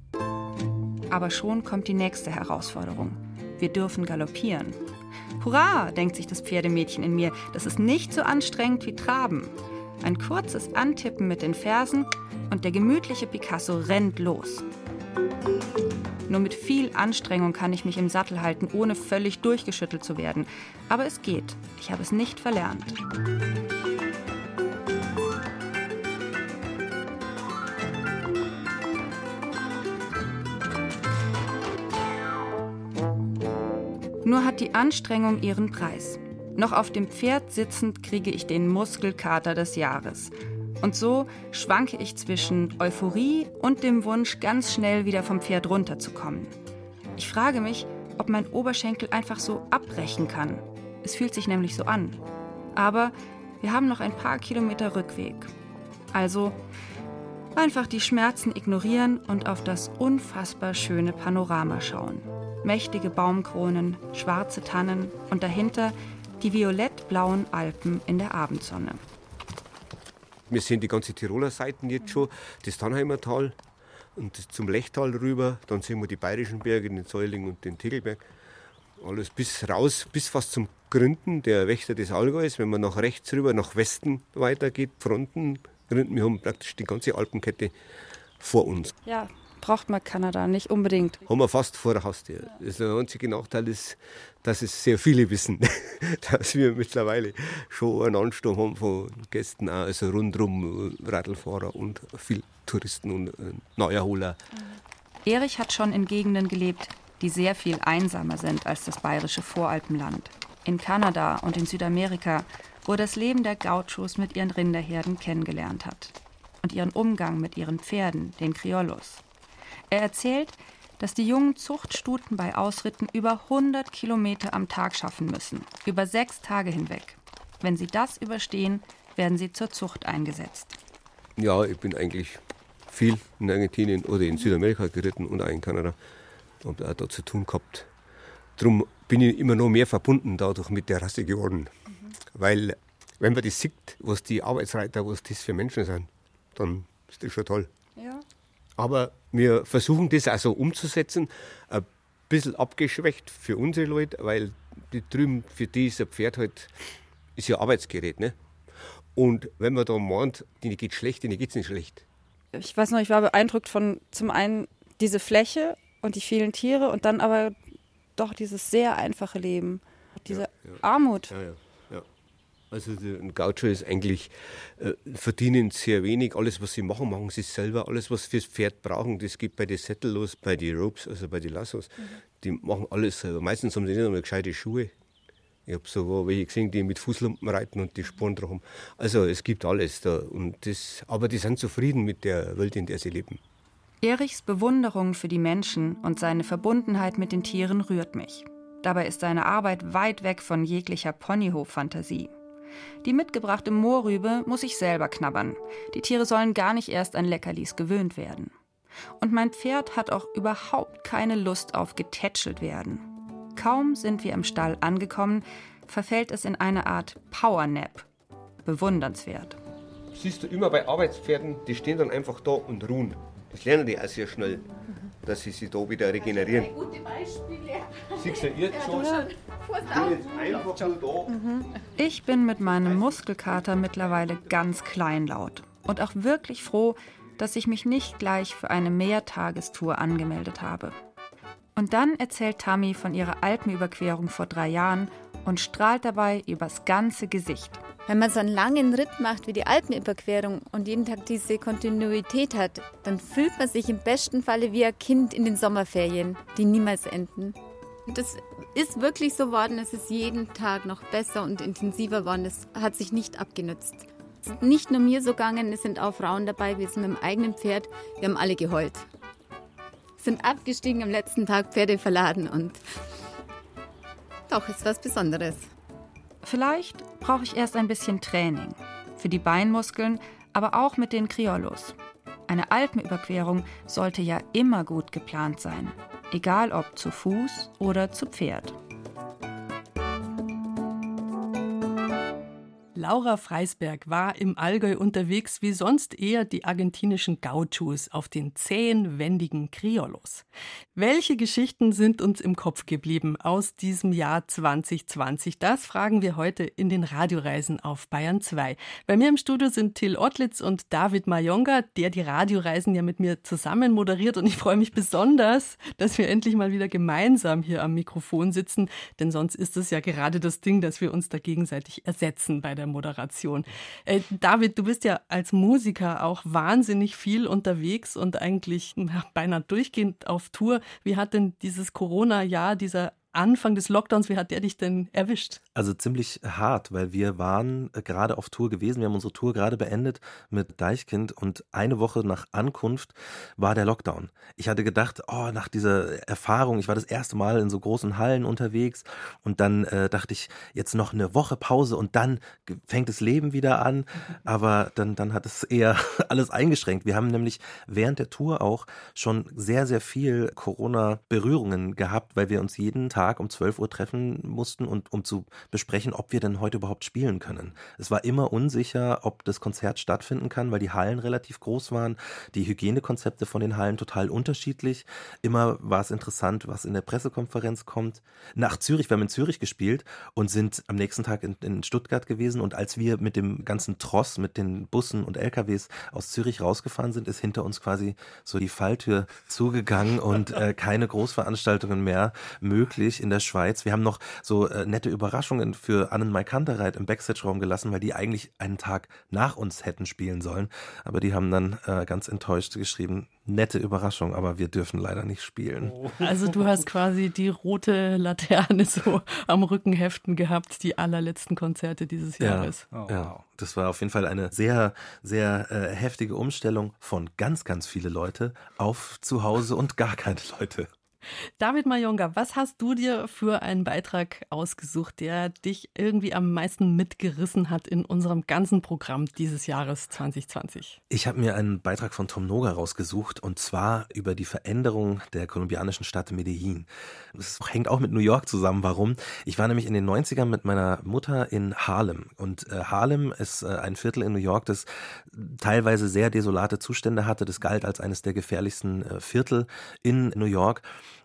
Aber schon kommt die nächste Herausforderung. Wir dürfen galoppieren. Hurra, denkt sich das Pferdemädchen in mir, das ist nicht so anstrengend wie Traben. Ein kurzes Antippen mit den Fersen und der gemütliche Picasso rennt los. Nur mit viel Anstrengung kann ich mich im Sattel halten, ohne völlig durchgeschüttelt zu werden. Aber es geht. Ich habe es nicht verlernt. Nur hat die Anstrengung ihren Preis. Noch auf dem Pferd sitzend kriege ich den Muskelkater des Jahres. Und so schwanke ich zwischen Euphorie und dem Wunsch, ganz schnell wieder vom Pferd runterzukommen. Ich frage mich, ob mein Oberschenkel einfach so abbrechen kann. Es fühlt sich nämlich so an. Aber wir haben noch ein paar Kilometer Rückweg. Also einfach die Schmerzen ignorieren und auf das unfassbar schöne Panorama schauen. Mächtige Baumkronen, schwarze Tannen und dahinter die violett-blauen Alpen in der Abendsonne. Wir sehen die ganze Tiroler Seiten jetzt schon, das Tannheimer Tal und zum Lechtal rüber. Dann sehen wir die bayerischen Berge, den Säuling und den Tegelberg. Alles bis raus, bis fast zum Gründen, der Wächter des Allgäus. Wenn man nach rechts rüber, nach Westen weitergeht, Fronten, Gründen, wir haben praktisch die ganze Alpenkette vor uns. Ja, braucht man Kanada nicht unbedingt. Haben wir fast vor der Haustür. Das der einzige Nachteil ist, dass es sehr viele wissen, dass wir mittlerweile schon einen Ansturm haben von Gästen, auch, also rundherum Radlfahrer und viel Touristen und äh, Neuerholer. Erich hat schon in Gegenden gelebt, die sehr viel einsamer sind als das bayerische Voralpenland. In Kanada und in Südamerika, wo das Leben der Gauchos mit ihren Rinderherden kennengelernt hat. Und ihren Umgang mit ihren Pferden, den Criollos. Er erzählt, dass die jungen Zuchtstuten bei Ausritten über 100 Kilometer am Tag schaffen müssen, über sechs Tage hinweg. Wenn sie das überstehen, werden sie zur Zucht eingesetzt. Ja, ich bin eigentlich viel in Argentinien oder in Südamerika geritten und auch in Kanada. Und auch da zu tun gehabt. Darum bin ich immer noch mehr verbunden dadurch mit der Rasse geworden. Mhm. Weil, wenn man das sieht, was die Arbeitsreiter, was das für Menschen sind, dann ist das schon toll. Ja. Aber wir versuchen das also umzusetzen, ein bisschen abgeschwächt für unsere Leute, weil die drüben, für die ist ein Pferd halt, ist ja Arbeitsgerät. Ne? Und wenn man da meint, denen geht schlecht, denen geht es nicht schlecht. Ich weiß noch, ich war beeindruckt von zum einen diese Fläche und die vielen Tiere und dann aber doch dieses sehr einfache Leben, diese ja, ja. Armut. Ja, also ein Gaucho ist eigentlich, äh, verdienen sehr wenig. Alles, was sie machen, machen sie selber. Alles, was fürs Pferd brauchen, das geht bei den Sättel los, bei den Ropes, also bei den Lassos. Mhm. Die machen alles selber. Meistens haben sie nicht einmal gescheite Schuhe. Ich habe sogar welche gesehen, die mit Fußlumpen reiten und die Sporen drauf haben. Also es gibt alles da. Und das, aber die sind zufrieden mit der Welt, in der sie leben. Erichs Bewunderung für die Menschen und seine Verbundenheit mit den Tieren rührt mich. Dabei ist seine Arbeit weit weg von jeglicher Ponyhof-Fantasie. Die mitgebrachte Moorrübe muss ich selber knabbern. Die Tiere sollen gar nicht erst an Leckerlis gewöhnt werden. Und mein Pferd hat auch überhaupt keine Lust auf getätschelt werden. Kaum sind wir im Stall angekommen, verfällt es in eine Art Powernap. Bewundernswert. Siehst du immer bei Arbeitspferden, die stehen dann einfach da und ruhen. Das lernen die auch sehr schnell, dass sie sich da wieder regenerieren. Gute Beispiele. Siehst du jetzt schon? Ich bin mit meinem Muskelkater mittlerweile ganz kleinlaut und auch wirklich froh, dass ich mich nicht gleich für eine Mehrtagestour angemeldet habe. Und dann erzählt Tammy von ihrer Alpenüberquerung vor drei Jahren und strahlt dabei übers ganze Gesicht. Wenn man so einen langen Ritt macht wie die Alpenüberquerung und jeden Tag diese Kontinuität hat, dann fühlt man sich im besten Falle wie ein Kind in den Sommerferien, die niemals enden. Das ist wirklich so worden, es ist jeden Tag noch besser und intensiver geworden. Es hat sich nicht abgenützt. Es ist nicht nur mir so gegangen, es sind auch Frauen dabei, wir sind mit dem eigenen Pferd, wir haben alle geheult. Sind abgestiegen am letzten Tag, Pferde verladen und doch, ist was Besonderes. Vielleicht brauche ich erst ein bisschen Training. Für die Beinmuskeln, aber auch mit den Criollos. Eine Alpenüberquerung sollte ja immer gut geplant sein egal ob zu Fuß oder zu Pferd. Laura Freisberg war im Allgäu unterwegs, wie sonst eher die argentinischen Gauchos auf den zähen, wendigen Criollos. Welche Geschichten sind uns im Kopf geblieben aus diesem Jahr 2020? Das fragen wir heute in den Radioreisen auf Bayern 2. Bei mir im Studio sind Till Ottlitz und David Mayonga, der die Radioreisen ja mit mir zusammen moderiert und ich freue mich besonders, dass wir endlich mal wieder gemeinsam hier am Mikrofon sitzen, denn sonst ist es ja gerade das Ding, dass wir uns da gegenseitig ersetzen bei der Moderation. Äh, David, du bist ja als Musiker auch wahnsinnig viel unterwegs und eigentlich ja, beinahe durchgehend auf Tour. Wie hat denn dieses Corona-Jahr, dieser Anfang des Lockdowns, wie hat der dich denn erwischt? Also ziemlich hart, weil wir waren äh, gerade auf Tour gewesen. Wir haben unsere Tour gerade beendet mit Deichkind und eine Woche nach Ankunft war der Lockdown. Ich hatte gedacht, oh, nach dieser Erfahrung, ich war das erste Mal in so großen Hallen unterwegs und dann äh, dachte ich, jetzt noch eine Woche Pause und dann fängt das Leben wieder an. Aber dann, dann hat es eher alles eingeschränkt. Wir haben nämlich während der Tour auch schon sehr, sehr viel Corona-Berührungen gehabt, weil wir uns jeden Tag Tag um 12 Uhr treffen mussten und um zu besprechen, ob wir denn heute überhaupt spielen können. Es war immer unsicher, ob das Konzert stattfinden kann, weil die Hallen relativ groß waren, die Hygienekonzepte von den Hallen total unterschiedlich. Immer war es interessant, was in der Pressekonferenz kommt. Nach Zürich, wir haben in Zürich gespielt und sind am nächsten Tag in, in Stuttgart gewesen und als wir mit dem ganzen Tross, mit den Bussen und LKWs aus Zürich rausgefahren sind, ist hinter uns quasi so die Falltür zugegangen und äh, keine Großveranstaltungen mehr möglich natürlich in der Schweiz. Wir haben noch so äh, nette Überraschungen für Annen Maikantereit im Backstage-Raum gelassen, weil die eigentlich einen Tag nach uns hätten spielen sollen. Aber die haben dann äh, ganz enttäuscht geschrieben, nette Überraschung, aber wir dürfen leider nicht spielen. Oh. Also du hast quasi die rote Laterne so am Rücken heften gehabt, die allerletzten Konzerte dieses Jahres. Ja, oh, ja. das war auf jeden Fall eine sehr, sehr äh, heftige Umstellung von ganz, ganz viele Leute auf zu Hause und gar keine Leute. David Mayonga, was hast du dir für einen Beitrag ausgesucht, der dich irgendwie am meisten mitgerissen hat in unserem ganzen Programm dieses Jahres 2020? Ich habe mir einen Beitrag von Tom Noga rausgesucht und zwar über die Veränderung der kolumbianischen Stadt Medellin. Das hängt auch mit New York zusammen. Warum? Ich war nämlich in den 90ern mit meiner Mutter in Harlem und äh, Harlem ist äh, ein Viertel in New York, das teilweise sehr desolate Zustände hatte. Das galt als eines der gefährlichsten äh, Viertel in New York.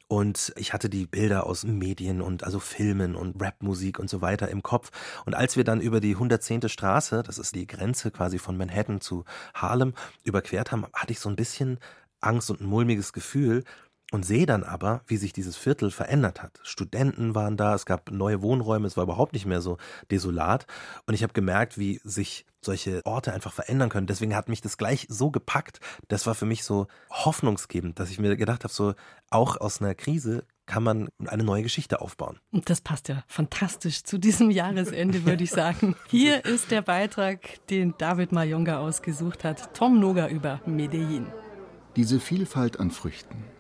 Und ich hatte die Bilder aus Medien und also Filmen und Rapmusik und so weiter im Kopf. Und als wir dann über die 110. Straße, das ist die Grenze quasi von Manhattan zu Harlem, überquert haben, hatte ich so ein bisschen Angst und ein mulmiges Gefühl, und sehe dann aber, wie sich dieses Viertel verändert hat. Studenten waren da, es gab neue Wohnräume, es war überhaupt nicht mehr so desolat. Und ich habe gemerkt, wie sich solche Orte einfach verändern können. Deswegen hat mich das gleich so gepackt. Das war für mich so hoffnungsgebend, dass ich mir gedacht habe, so auch aus einer Krise kann man eine neue Geschichte aufbauen. Und das passt ja fantastisch zu diesem Jahresende, würde ich sagen. Hier ist der Beitrag, den David Mayonga ausgesucht hat. Tom Noga über Medellin. Diese Vielfalt an Früchten.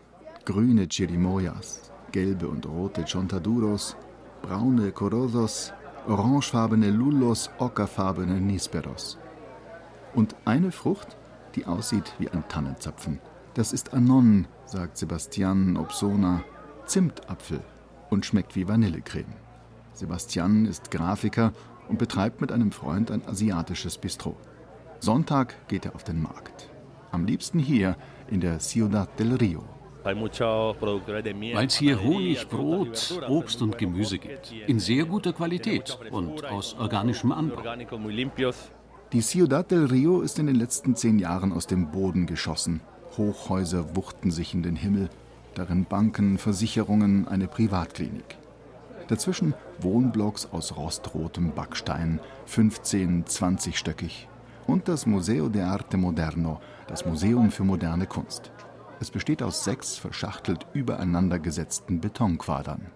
Grüne Chirimoyas, gelbe und rote Chontaduros, braune Corodos, orangefarbene Lullos, ockerfarbene Nisperos. Und eine Frucht, die aussieht wie ein Tannenzapfen. Das ist Anon, sagt Sebastian Obsona, Zimtapfel und schmeckt wie Vanillecreme. Sebastian ist Grafiker und betreibt mit einem Freund ein asiatisches Bistro. Sonntag geht er auf den Markt. Am liebsten hier in der Ciudad del Rio. Weil es hier Honig, Brot, Obst und Gemüse gibt. In sehr guter Qualität und aus organischem Anbau. Die Ciudad del Rio ist in den letzten zehn Jahren aus dem Boden geschossen. Hochhäuser wuchten sich in den Himmel, darin Banken, Versicherungen, eine Privatklinik. Dazwischen Wohnblocks aus rostrotem Backstein, 15-, 20-stöckig. Und das Museo de Arte Moderno, das Museum für moderne Kunst. Es besteht aus sechs verschachtelt übereinander gesetzten Betonquadern.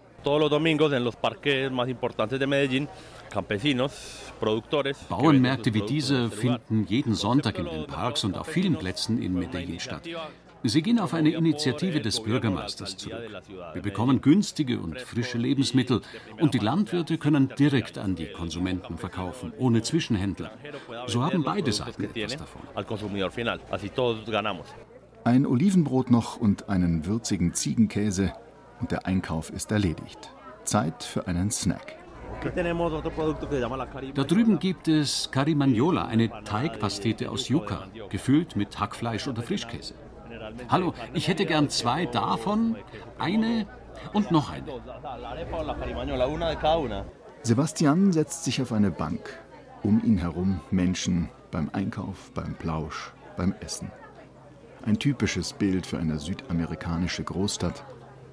Bauernmärkte wie diese finden jeden Sonntag in den Parks und auf vielen Plätzen in Medellin statt. Sie gehen auf eine Initiative des Bürgermeisters zurück. Wir bekommen günstige und frische Lebensmittel und die Landwirte können direkt an die Konsumenten verkaufen, ohne Zwischenhändler. So haben beide Seiten etwas davon. Ein Olivenbrot noch und einen würzigen Ziegenkäse und der Einkauf ist erledigt. Zeit für einen Snack. Da drüben gibt es Carimagnola, eine Teigpastete aus Yucca, gefüllt mit Hackfleisch oder Frischkäse. Hallo, ich hätte gern zwei davon, eine und noch eine. Sebastian setzt sich auf eine Bank. Um ihn herum Menschen beim Einkauf, beim Plausch, beim Essen. Ein typisches Bild für eine südamerikanische Großstadt,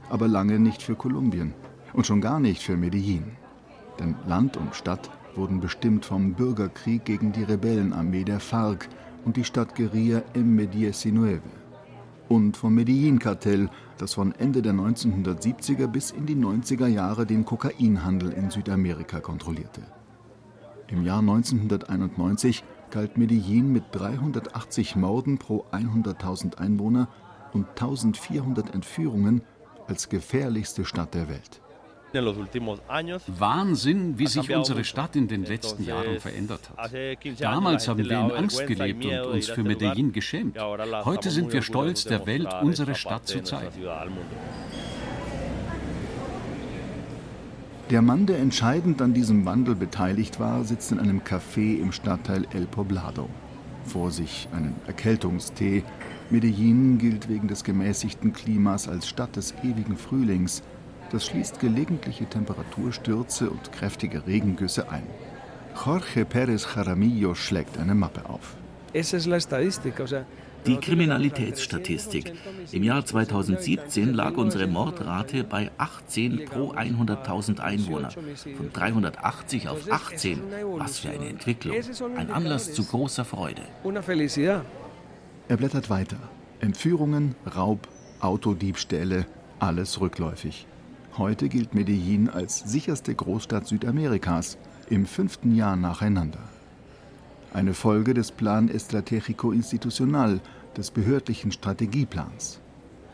aber lange nicht für Kolumbien und schon gar nicht für Medellin. Denn Land und Stadt wurden bestimmt vom Bürgerkrieg gegen die Rebellenarmee der FARC und die Stadtguerilla M19 und vom Medellin-Kartell, das von Ende der 1970er bis in die 90er Jahre den Kokainhandel in Südamerika kontrollierte. Im Jahr 1991 galt Medellin mit 380 Morden pro 100.000 Einwohner und 1400 Entführungen als gefährlichste Stadt der Welt. Wahnsinn, wie sich unsere Stadt in den letzten Jahren verändert hat. Damals haben wir in Angst gelebt und uns für Medellin geschämt. Heute sind wir stolz, der Welt unsere Stadt zu zeigen. Der Mann, der entscheidend an diesem Wandel beteiligt war, sitzt in einem Café im Stadtteil El Poblado. Vor sich einen Erkältungstee. Medellin gilt wegen des gemäßigten Klimas als Stadt des ewigen Frühlings – das schließt gelegentliche Temperaturstürze und kräftige Regengüsse ein. Jorge Pérez Jaramillo schlägt eine Mappe auf. Die Kriminalitätsstatistik. Im Jahr 2017 lag unsere Mordrate bei 18 pro 100.000 Einwohner. Von 380 auf 18. Was für eine Entwicklung. Ein Anlass zu großer Freude. Er blättert weiter. Entführungen, Raub, Autodiebstähle, alles rückläufig. Heute gilt Medellin als sicherste Großstadt Südamerikas, im fünften Jahr nacheinander. Eine Folge des Plan Estratégico Institucional, des behördlichen Strategieplans.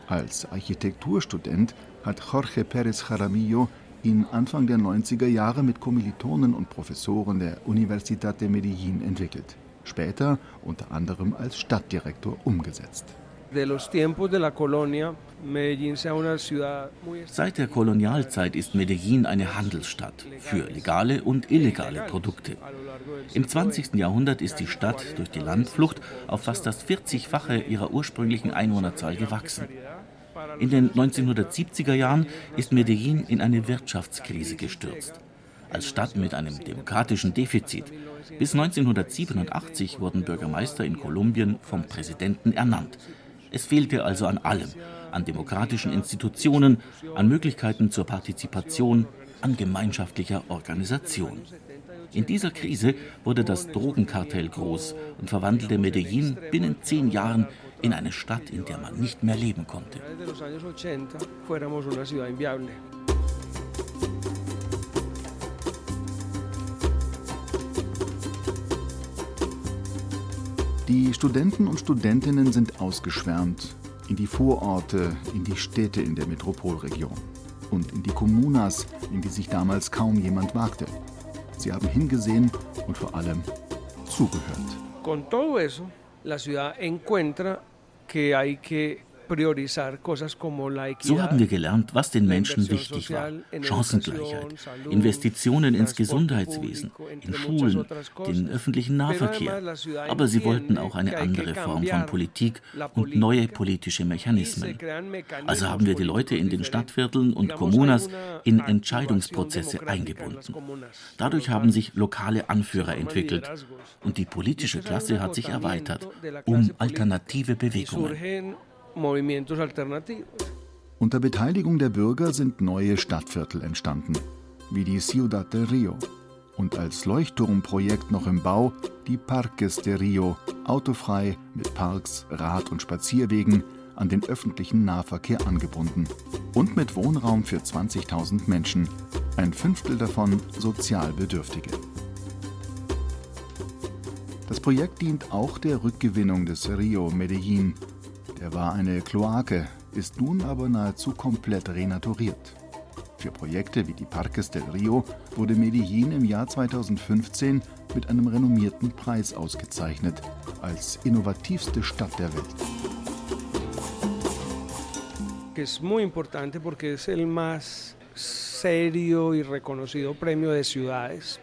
Als Architekturstudent hat Jorge Pérez Jaramillo ihn Anfang der 90er Jahre mit Kommilitonen und Professoren der Universidad de Medellin entwickelt. Später unter anderem als Stadtdirektor umgesetzt. Seit der Kolonialzeit ist Medellin eine Handelsstadt für legale und illegale Produkte. Im 20. Jahrhundert ist die Stadt durch die Landflucht auf fast das 40-fache ihrer ursprünglichen Einwohnerzahl gewachsen. In den 1970er Jahren ist Medellin in eine Wirtschaftskrise gestürzt. Als Stadt mit einem demokratischen Defizit. Bis 1987 wurden Bürgermeister in Kolumbien vom Präsidenten ernannt. Es fehlte also an allem, an demokratischen Institutionen, an Möglichkeiten zur Partizipation, an gemeinschaftlicher Organisation. In dieser Krise wurde das Drogenkartell groß und verwandelte Medellin binnen zehn Jahren in eine Stadt, in der man nicht mehr leben konnte. Die Studenten und Studentinnen sind ausgeschwärmt in die Vororte, in die Städte in der Metropolregion und in die Kommunas, in die sich damals kaum jemand wagte. Sie haben hingesehen und vor allem zugehört. Con todo eso, la ciudad encuentra que hay que so haben wir gelernt, was den Menschen wichtig war. Chancengleichheit, Investitionen ins Gesundheitswesen, in Schulen, den öffentlichen Nahverkehr. Aber sie wollten auch eine andere Form von Politik und neue politische Mechanismen. Also haben wir die Leute in den Stadtvierteln und Kommunas in Entscheidungsprozesse eingebunden. Dadurch haben sich lokale Anführer entwickelt und die politische Klasse hat sich erweitert um alternative Bewegungen movimientos alternativos. Unter Beteiligung der Bürger sind neue Stadtviertel entstanden, wie die Ciudad del Rio und als Leuchtturmprojekt noch im Bau die Parques de Rio, autofrei mit Parks, Rad- und Spazierwegen an den öffentlichen Nahverkehr angebunden und mit Wohnraum für 20.000 Menschen, ein Fünftel davon Sozialbedürftige. Das Projekt dient auch der Rückgewinnung des Rio Medellin er war eine Kloake, ist nun aber nahezu komplett renaturiert. Für Projekte wie die Parques del Rio wurde Medellin im Jahr 2015 mit einem renommierten Preis ausgezeichnet als innovativste Stadt der Welt. Es muy importante porque es el más serio y reconocido premio de ciudades.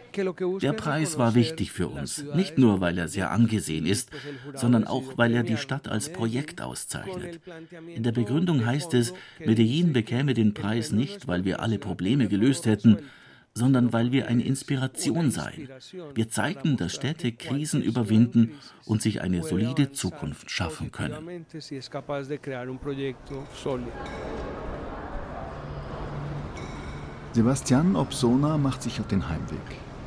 Der Preis war wichtig für uns, nicht nur weil er sehr angesehen ist, sondern auch weil er die Stadt als Projekt auszeichnet. In der Begründung heißt es, Medellin bekäme den Preis nicht, weil wir alle Probleme gelöst hätten, sondern weil wir eine Inspiration seien. Wir zeigten, dass Städte Krisen überwinden und sich eine solide Zukunft schaffen können. Sebastian Obsona macht sich auf den Heimweg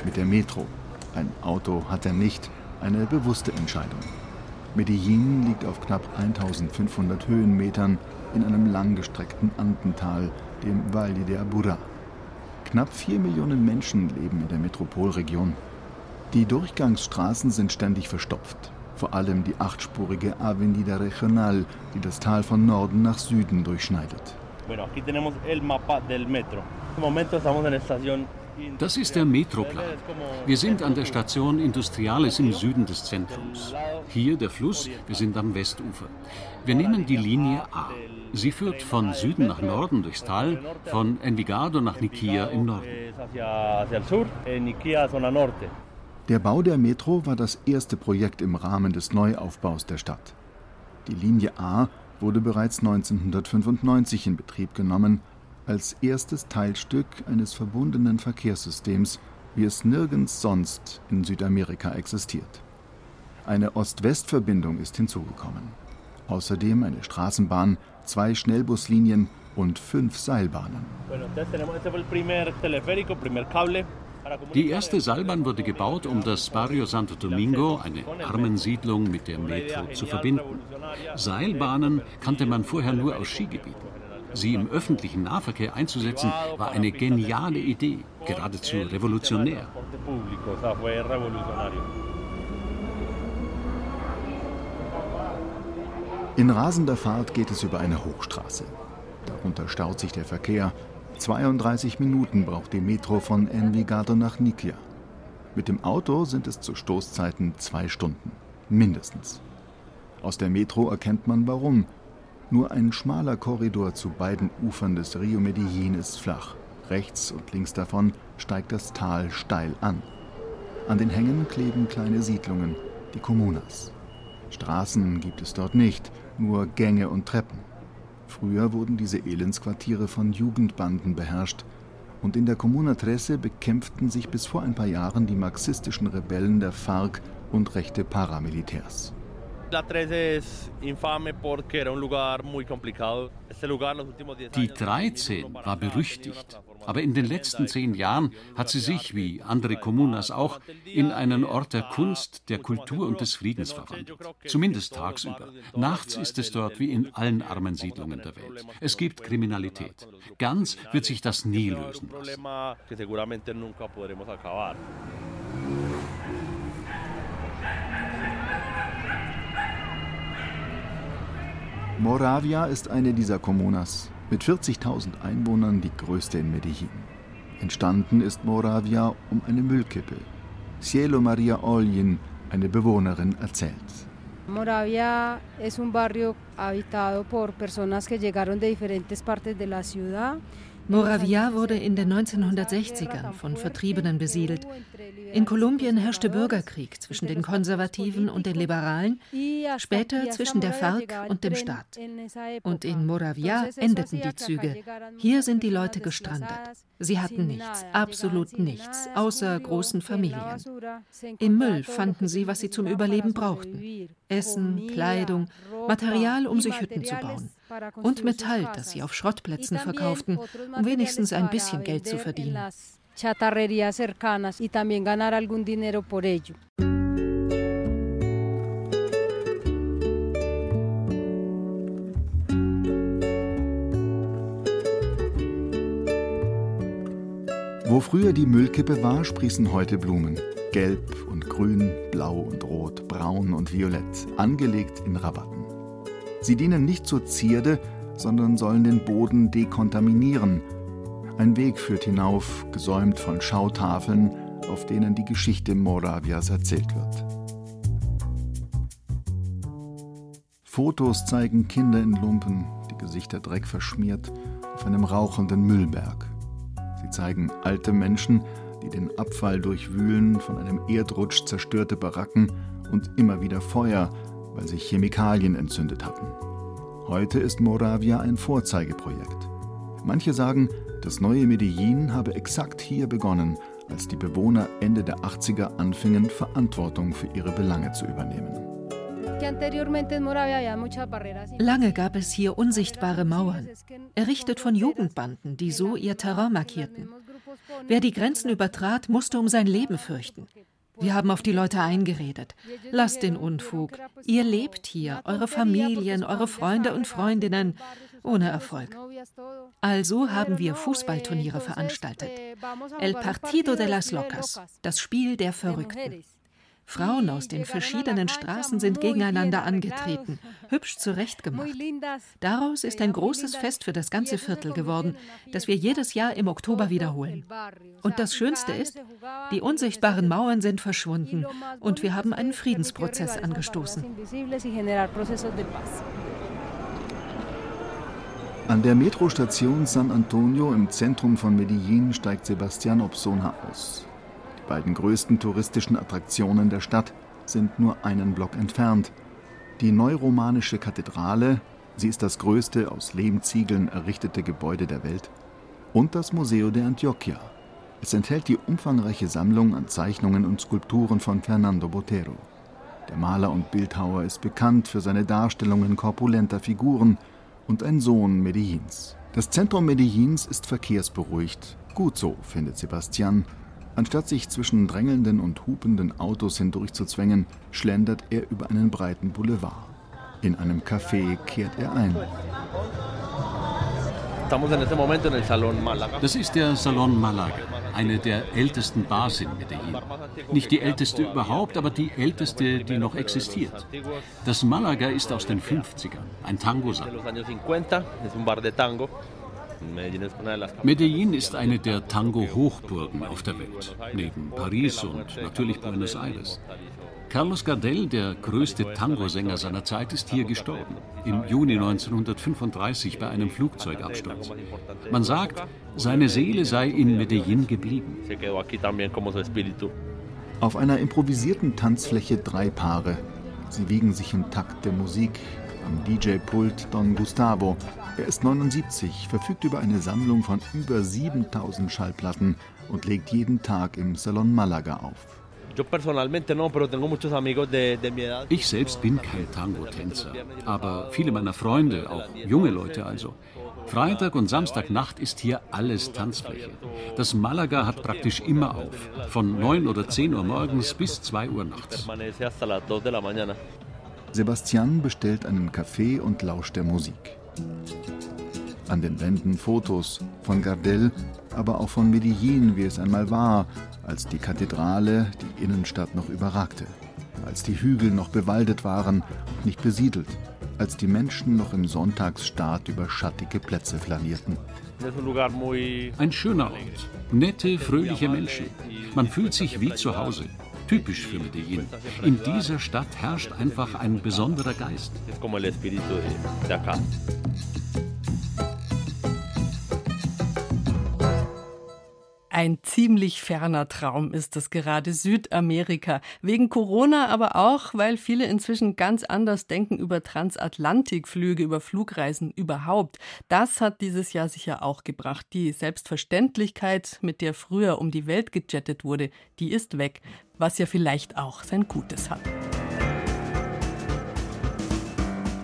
mit der Metro. Ein Auto hat er nicht, eine bewusste Entscheidung. Medellin liegt auf knapp 1500 Höhenmetern in einem langgestreckten Andental, dem Valle de Aburrá. Knapp vier Millionen Menschen leben in der Metropolregion. Die Durchgangsstraßen sind ständig verstopft. Vor allem die achtspurige Avenida Regional, die das Tal von Norden nach Süden durchschneidet. Das ist der Metroplan. Wir sind an der Station Industriales im Süden des Zentrums. Hier der Fluss, wir sind am Westufer. Wir nehmen die Linie A. Sie führt von Süden nach Norden durchs Tal, von Envigado nach Niquia im Norden. Der Bau der Metro war das erste Projekt im Rahmen des Neuaufbaus der Stadt. Die Linie A wurde bereits 1995 in Betrieb genommen, als erstes Teilstück eines verbundenen Verkehrssystems, wie es nirgends sonst in Südamerika existiert. Eine Ost-West-Verbindung ist hinzugekommen. Außerdem eine Straßenbahn, zwei Schnellbuslinien und fünf Seilbahnen. Die erste Seilbahn wurde gebaut, um das Barrio Santo Domingo, eine Armensiedlung, mit der Metro zu verbinden. Seilbahnen kannte man vorher nur aus Skigebieten. Sie im öffentlichen Nahverkehr einzusetzen, war eine geniale Idee, geradezu revolutionär. In rasender Fahrt geht es über eine Hochstraße. Darunter staut sich der Verkehr. 32 Minuten braucht die Metro von Envigado nach Nikia. Mit dem Auto sind es zu Stoßzeiten zwei Stunden. Mindestens. Aus der Metro erkennt man warum. Nur ein schmaler Korridor zu beiden Ufern des Rio Medellin ist flach. Rechts und links davon steigt das Tal steil an. An den Hängen kleben kleine Siedlungen, die Kommunas. Straßen gibt es dort nicht, nur Gänge und Treppen. Früher wurden diese Elendsquartiere von Jugendbanden beherrscht und in der Comuna Trece bekämpften sich bis vor ein paar Jahren die marxistischen Rebellen der FARC und rechte Paramilitärs. Die 13 war berüchtigt, aber in den letzten zehn Jahren hat sie sich, wie andere Kommunas auch, in einen Ort der Kunst, der Kultur und des Friedens verwandelt. Zumindest tagsüber. Nachts ist es dort wie in allen armen Siedlungen der Welt. Es gibt Kriminalität. Ganz wird sich das nie lösen lassen. Moravia ist eine dieser Comunas, mit 40.000 Einwohnern die größte in Medellin. Entstanden ist Moravia um eine Müllkippe. Cielo Maria Olin, eine Bewohnerin, erzählt. Moravia es un barrio habitado por personas que llegaron de diferentes partes de la ciudad. Moravia wurde in den 1960ern von Vertriebenen besiedelt. In Kolumbien herrschte Bürgerkrieg zwischen den Konservativen und den Liberalen, später zwischen der FARC und dem Staat. Und in Moravia endeten die Züge. Hier sind die Leute gestrandet. Sie hatten nichts, absolut nichts, außer großen Familien. Im Müll fanden sie, was sie zum Überleben brauchten. Essen, Kleidung, Material, um sich Hütten zu bauen. Und Metall, das sie auf Schrottplätzen verkauften, um wenigstens ein bisschen Geld zu verdienen. Wo früher die Müllkippe war, sprießen heute Blumen. Gelb grün, blau und rot, braun und violett, angelegt in Rabatten. Sie dienen nicht zur Zierde, sondern sollen den Boden dekontaminieren. Ein Weg führt hinauf, gesäumt von Schautafeln, auf denen die Geschichte Moravias erzählt wird. Fotos zeigen Kinder in Lumpen, die Gesichter Dreck verschmiert, auf einem rauchenden Müllberg. Sie zeigen alte Menschen, die den Abfall durchwühlen, von einem Erdrutsch zerstörte Baracken und immer wieder Feuer, weil sich Chemikalien entzündet hatten. Heute ist Moravia ein Vorzeigeprojekt. Manche sagen, das neue Medellin habe exakt hier begonnen, als die Bewohner Ende der 80er anfingen, Verantwortung für ihre Belange zu übernehmen. Lange gab es hier unsichtbare Mauern, errichtet von Jugendbanden, die so ihr Terrain markierten. Wer die Grenzen übertrat, musste um sein Leben fürchten. Wir haben auf die Leute eingeredet. Lasst den Unfug. Ihr lebt hier, eure Familien, eure Freunde und Freundinnen, ohne Erfolg. Also haben wir Fußballturniere veranstaltet. El Partido de las Locas, das Spiel der Verrückten. Frauen aus den verschiedenen Straßen sind gegeneinander angetreten, hübsch zurechtgemacht. Daraus ist ein großes Fest für das ganze Viertel geworden, das wir jedes Jahr im Oktober wiederholen. Und das Schönste ist, die unsichtbaren Mauern sind verschwunden und wir haben einen Friedensprozess angestoßen. An der Metrostation San Antonio im Zentrum von Medellin steigt Sebastian Obsona aus beiden größten touristischen Attraktionen der Stadt sind nur einen Block entfernt. Die neuromanische Kathedrale, sie ist das größte aus Lehmziegeln errichtete Gebäude der Welt, und das Museo de Antioquia. Es enthält die umfangreiche Sammlung an Zeichnungen und Skulpturen von Fernando Botero. Der Maler und Bildhauer ist bekannt für seine Darstellungen korpulenter Figuren und ein Sohn Medellins. Das Zentrum Medellins ist verkehrsberuhigt. Gut so, findet Sebastian, Anstatt sich zwischen drängelnden und hupenden Autos hindurchzuzwängen, schlendert er über einen breiten Boulevard. In einem Café kehrt er ein. Das ist der Salon Malaga, eine der ältesten Bars in Medellin. Nicht die älteste überhaupt, aber die älteste, die noch existiert. Das Malaga ist aus den 50ern, ein Tango-Salon. Medellin ist eine der Tango-Hochburgen auf der Welt, neben Paris und natürlich Buenos Aires. Carlos Gardel, der größte Tango-Sänger seiner Zeit, ist hier gestorben, im Juni 1935 bei einem Flugzeugabsturz. Man sagt, seine Seele sei in Medellin geblieben. Auf einer improvisierten Tanzfläche drei Paare. Sie wiegen sich im Takt der Musik. Am DJ-Pult Don Gustavo, er ist 79, verfügt über eine Sammlung von über 7000 Schallplatten und legt jeden Tag im Salon Malaga auf. Ich selbst bin kein Tango-Tänzer, aber viele meiner Freunde, auch junge Leute also. Freitag und Samstagnacht ist hier alles Tanzfläche. Das Malaga hat praktisch immer auf, von 9 oder 10 Uhr morgens bis 2 Uhr nachts. Sebastian bestellt einen Kaffee und lauscht der Musik. An den Wänden Fotos von Gardel, aber auch von Medellin, wie es einmal war, als die Kathedrale die Innenstadt noch überragte, als die Hügel noch bewaldet waren und nicht besiedelt, als die Menschen noch im Sonntagsstaat über schattige Plätze flanierten. Ein schöner Ort, nette, fröhliche Menschen. Man fühlt sich wie zu Hause. Typisch für Medellin. In dieser Stadt herrscht einfach ein besonderer Geist. Ein ziemlich ferner Traum ist es gerade Südamerika. Wegen Corona, aber auch, weil viele inzwischen ganz anders denken über Transatlantikflüge, über Flugreisen überhaupt. Das hat dieses Jahr sicher auch gebracht. Die Selbstverständlichkeit, mit der früher um die Welt gejettet wurde, die ist weg. Was ja vielleicht auch sein Gutes hat.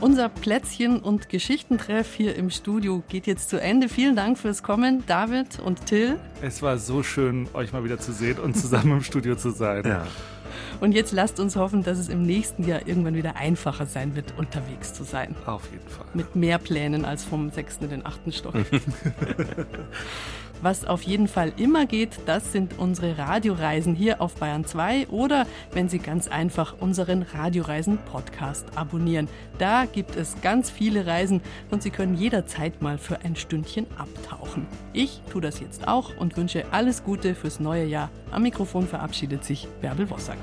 Unser Plätzchen- und Geschichtentreff hier im Studio geht jetzt zu Ende. Vielen Dank fürs Kommen, David und Till. Es war so schön, euch mal wieder zu sehen und zusammen im Studio zu sein. Ja. Und jetzt lasst uns hoffen, dass es im nächsten Jahr irgendwann wieder einfacher sein wird, unterwegs zu sein. Auf jeden Fall. Mit mehr Plänen als vom sechsten in den achten Stock. Was auf jeden Fall immer geht, das sind unsere Radioreisen hier auf Bayern 2 oder wenn Sie ganz einfach unseren Radioreisen Podcast abonnieren. Da gibt es ganz viele Reisen und Sie können jederzeit mal für ein Stündchen abtauchen. Ich tue das jetzt auch und wünsche alles Gute fürs neue Jahr. Am Mikrofon verabschiedet sich Bärbel Wossack.